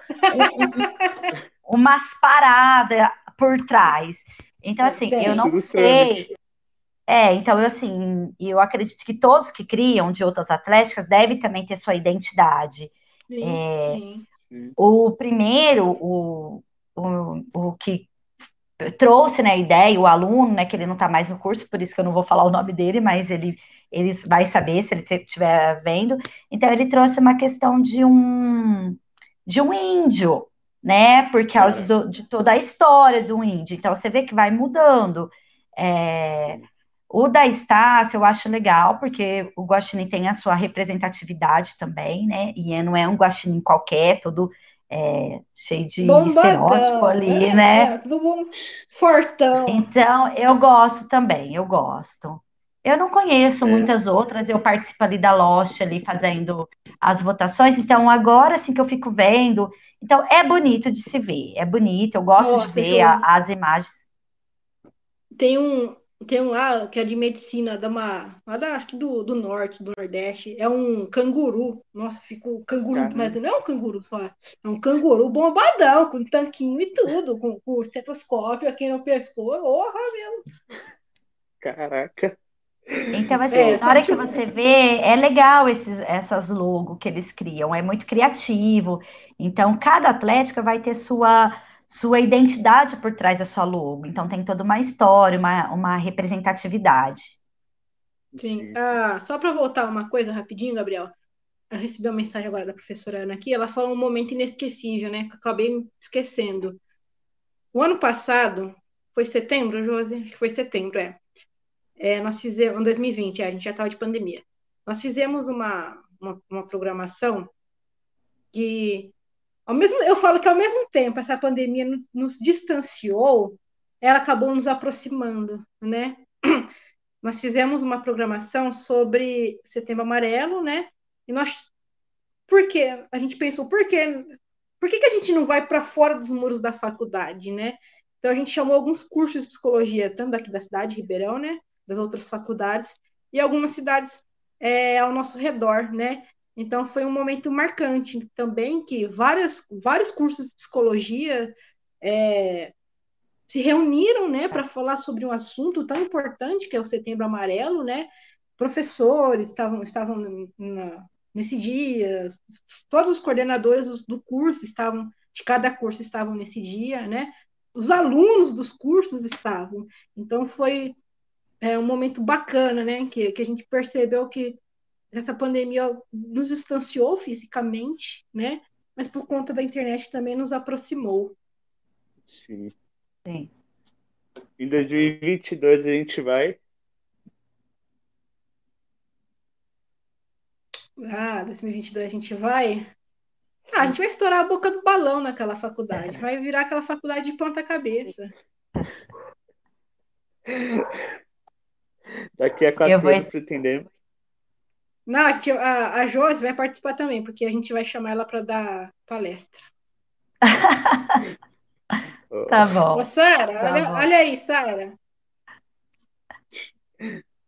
um umas paradas por trás. Então, assim, eu não sei. É, então, eu, assim, eu acredito que todos que criam de outras atléticas devem também ter sua identidade. Sim, é, sim. O primeiro, o, o, o que trouxe né, a ideia, o aluno, né, que ele não está mais no curso, por isso que eu não vou falar o nome dele, mas ele, ele vai saber se ele estiver vendo. Então, ele trouxe uma questão de um, de um índio, né, por causa é. do, de toda a história de um índio. Então, você vê que vai mudando. É, o da Estácio eu acho legal, porque o guaxinim tem a sua representatividade também, né? E não é um guaxinim qualquer, todo é, cheio de Bombadão, estereótipo ali, é, né? É, tudo bom, fortão. Então, eu gosto também, eu gosto. Eu não conheço é. muitas outras, eu participo ali da Lost, ali fazendo as votações, então agora sim que eu fico vendo. Então, é bonito de se ver, é bonito, eu gosto Nossa, de ver a, as imagens. Tem um, tem um lá que é de medicina, da uma, lá da, acho que do, do norte, do nordeste. É um canguru. Nossa, ficou canguru, Caramba. mas não é um canguru só. É um canguru bombadão, com tanquinho e tudo, com, com estetoscópio aqui no pescoço. Porra, meu! Caraca! Então, assim, é, na hora que você vê, é legal esses, essas logos que eles criam, é muito criativo. Então, cada atlética vai ter sua sua identidade por trás da sua logo. Então tem toda uma história, uma, uma representatividade. Sim. Ah, só para voltar uma coisa rapidinho, Gabriel. Eu recebi uma mensagem agora da professora Ana aqui. Ela falou um momento inesquecível, né? Que acabei esquecendo. O ano passado, foi setembro, Josi? Acho que foi setembro, é. é nós fizemos, em 2020, é, a gente já estava de pandemia. Nós fizemos uma, uma, uma programação que ao mesmo, eu falo que ao mesmo tempo essa pandemia nos, nos distanciou, ela acabou nos aproximando, né? Nós fizemos uma programação sobre Setembro Amarelo, né? E nós, por quê? A gente pensou, por quê? Por que, que a gente não vai para fora dos muros da faculdade, né? Então a gente chamou alguns cursos de psicologia, tanto daqui da cidade, Ribeirão, né? Das outras faculdades, e algumas cidades é, ao nosso redor, né? Então foi um momento marcante também que várias, vários cursos de psicologia é, se reuniram né, para falar sobre um assunto tão importante que é o Setembro Amarelo, né? Professores estavam, estavam na, nesse dia, todos os coordenadores do, curso estavam, de cada curso estavam nesse dia, né? Os alunos dos cursos estavam. Então foi é, um momento bacana, né? Que, que a gente percebeu que essa pandemia nos distanciou fisicamente, né? Mas por conta da internet também nos aproximou. Sim. Sim. Em 2022 a gente vai. Ah, 2022 a gente vai. Ah, a gente vai estourar a boca do balão naquela faculdade. Vai virar aquela faculdade de ponta cabeça. Daqui a quatro vou... anos pretendemos não, a, a Josi vai participar também, porque a gente vai chamar ela para dar palestra. tá bom. Ô, Sara, tá olha, olha aí, Sara.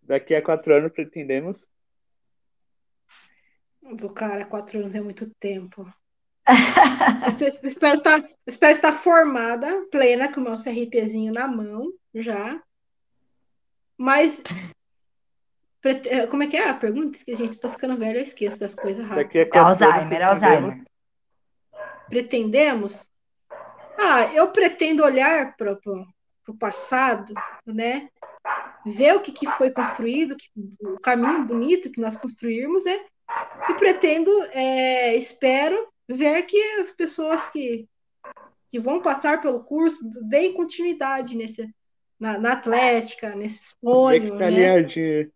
Daqui a quatro anos pretendemos. Do cara, quatro anos é muito tempo. espero, estar, espero estar formada, plena, com o meu CRPzinho na mão, já. Mas como é que é a pergunta? Que a gente está ficando velho, eu esqueço das coisas rápido. É, é Alzheimer, é Alzheimer. Pretendemos? Ah, eu pretendo olhar para o passado, né? Ver o que, que foi construído, que, o caminho bonito que nós construímos, né? E pretendo, é, espero, ver que as pessoas que, que vão passar pelo curso deem continuidade nesse, na, na atlética, nesse sonho. Ver que né?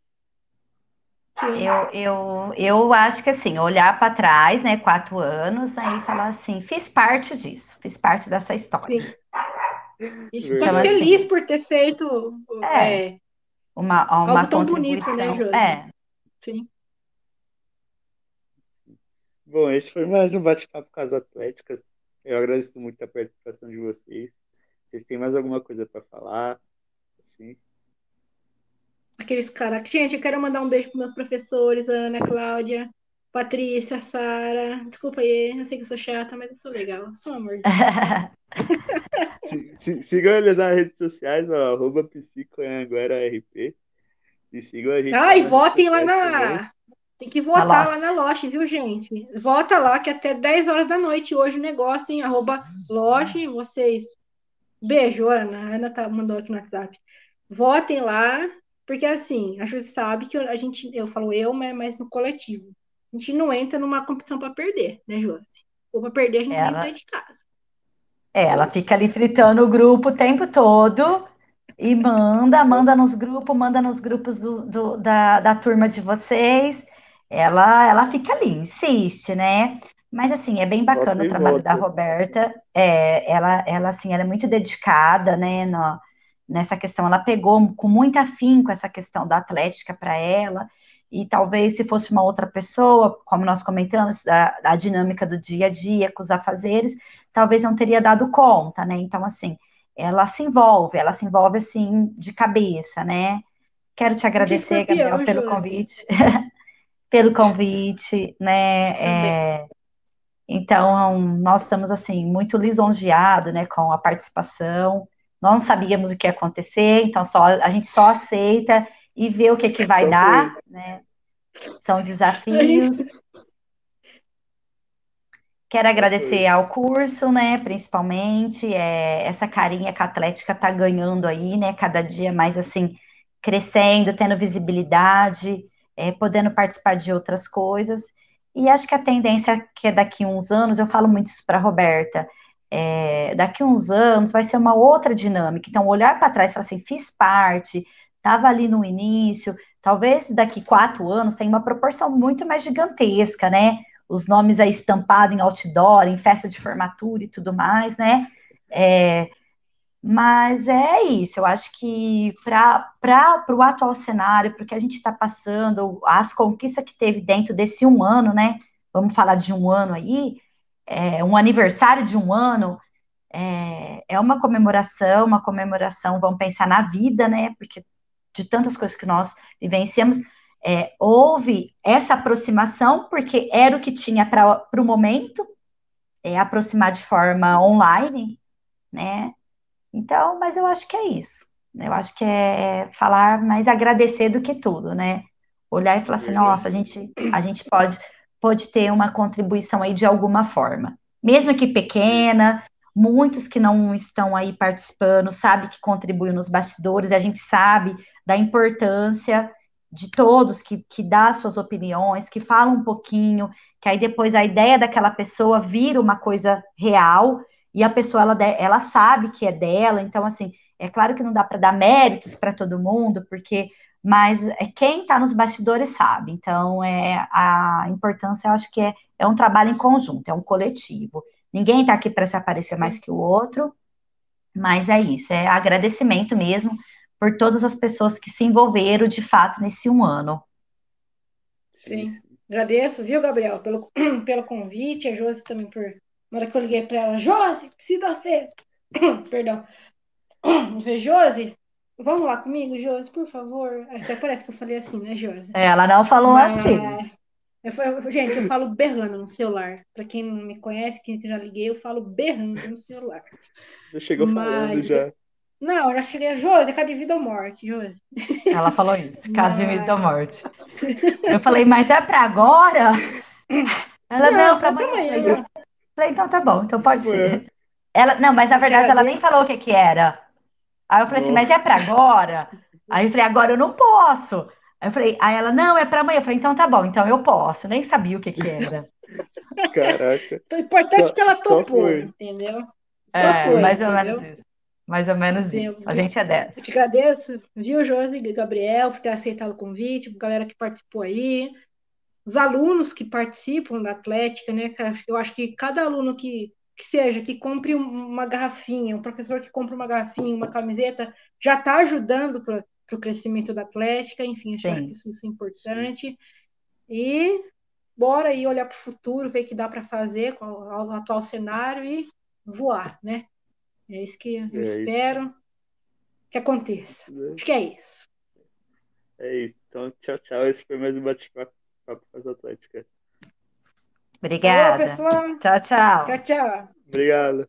Eu, eu, eu acho que assim, olhar para trás, né, quatro anos, aí falar assim, fiz parte disso, fiz parte dessa história. E fica então, assim, feliz assim, por ter feito é, é, uma, uma algo tão bonito, né, Josi? É. Sim. Bom, esse foi mais um bate-papo com as atléticas. Eu agradeço muito a participação de vocês. Vocês têm mais alguma coisa para falar? Assim? Aqueles caras. Gente, eu quero mandar um beijo para meus professores, Ana, Cláudia, Patrícia, Sara. Desculpa aí, eu sei que eu sou chata, mas eu sou legal. Eu sou um amor. sigam ele nas redes sociais, ó, arroba psicoanguera.rp. E sigam a gente. Ah, e votem lá na. Também. Tem que votar lá na Loche, viu, gente? Vota lá que até 10 horas da noite hoje o negócio, hein? Arroba Loche, vocês. Beijo, Ana. A Ana tá, mandou aqui no WhatsApp. Votem lá, porque assim, a gente sabe que a gente, eu falo eu, mas, mas no coletivo. A gente não entra numa competição para perder, né, Josi? Ou para perder a gente ela... nem sai de casa. É, ela fica ali fritando o grupo o tempo todo e manda, manda nos grupos, manda nos grupos do, do, da, da turma de vocês. Ela, ela fica ali, insiste, né? Mas assim, é bem bacana o trabalho volta. da Roberta. É, ela, ela assim, ela é muito dedicada, né? No, nessa questão, ela pegou com muito afinco essa questão da atlética para ela e talvez se fosse uma outra pessoa, como nós comentamos, a, a, dinâmica do dia a dia, com os afazeres, talvez não teria dado conta, né? Então, assim, ela se envolve, ela se envolve, assim, de cabeça, né? Quero te agradecer, Gabriel, pelo convite, pelo convite, né? É, então, nós estamos, assim, muito lisonjeados, né, com a participação, nós não sabíamos o que ia acontecer, então só, a gente só aceita e ver o que, que vai dar, né? São desafios. Quero agradecer ao curso, né? Principalmente é, essa carinha que a Atlética está ganhando aí, né? Cada dia mais assim crescendo, tendo visibilidade, é, podendo participar de outras coisas. E acho que a tendência é que daqui uns anos, eu falo muito isso para a Roberta, é, daqui uns anos vai ser uma outra dinâmica. Então, olhar para trás e falar assim, fiz parte, estava ali no início, talvez daqui quatro anos tenha uma proporção muito mais gigantesca, né? Os nomes aí estampados em outdoor, em festa de formatura e tudo mais, né? É, mas é isso, eu acho que para o atual cenário, para o que a gente está passando, as conquistas que teve dentro desse um ano, né? Vamos falar de um ano aí, é, um aniversário de um ano, é, é uma comemoração, uma comemoração, vamos pensar na vida, né? Porque de tantas coisas que nós vivenciamos, é, houve essa aproximação, porque era o que tinha para o momento, é, aproximar de forma online, né? Então, mas eu acho que é isso. Eu acho que é falar mais agradecer do que tudo, né? Olhar e falar assim, nossa, a gente, a gente pode, pode ter uma contribuição aí de alguma forma. Mesmo que pequena, muitos que não estão aí participando, sabe que contribuem nos bastidores, a gente sabe da importância de todos que, que dá suas opiniões, que falam um pouquinho, que aí depois a ideia daquela pessoa vira uma coisa real, e a pessoa, ela, ela sabe que é dela, então, assim, é claro que não dá para dar méritos para todo mundo, porque, mas é quem está nos bastidores sabe, então, é a importância, eu acho que é, é um trabalho em conjunto, é um coletivo, ninguém está aqui para se aparecer mais que o outro, mas é isso, é agradecimento mesmo, por todas as pessoas que se envolveram de fato nesse um ano. Sim. Agradeço, viu, Gabriel, pelo, pelo convite, a Josi também por. Na hora que eu liguei para ela, Josi, preciso você. Perdão. Josi, vamos lá comigo, Josi, por favor. Até parece que eu falei assim, né, Josi? É, ela não falou Mas... assim. Eu, gente, eu falo berrando no celular. Para quem não me conhece, quem já liguei, eu falo berrando no celular. Já chegou Mas... falando já. Não, eu já cheguei a Josi, é de vida ou morte, Josi. Ela falou isso, caso de vida ou morte. Eu falei, mas é para agora? Ela, não, não para amanhã. Eu falei, então tá bom, então pode ser. Ela, não, mas na verdade ela nem falou o que que era. Aí eu falei assim, mas é para agora? Aí eu falei, agora eu não posso. Aí eu falei, aí ela, não, é para amanhã. Eu falei, então tá bom, então eu posso. Nem sabia o que que era. Caraca. Então, o importante é que ela topou, entendeu? Só é, foi, mais entendeu? ou menos isso. Mais ou menos Sim, isso. A gente é dela. Eu te agradeço, viu, Josi e Gabriel, por ter aceitado o convite, a galera que participou aí, os alunos que participam da Atlética, né? Eu acho que cada aluno que que seja, que compre uma garrafinha, um professor que compra uma garrafinha, uma camiseta, já está ajudando para o crescimento da Atlética, enfim, acho que isso, isso é importante. E bora aí olhar para o futuro, ver o que dá para fazer com o atual cenário e voar, né? É isso que eu é espero isso. que aconteça. É. Acho que é isso. É isso. Então, tchau, tchau. Esse foi mais um bate-papo com as Atléticas. Obrigada. Olá, pessoal. Tchau, tchau. Tchau, tchau. Obrigado.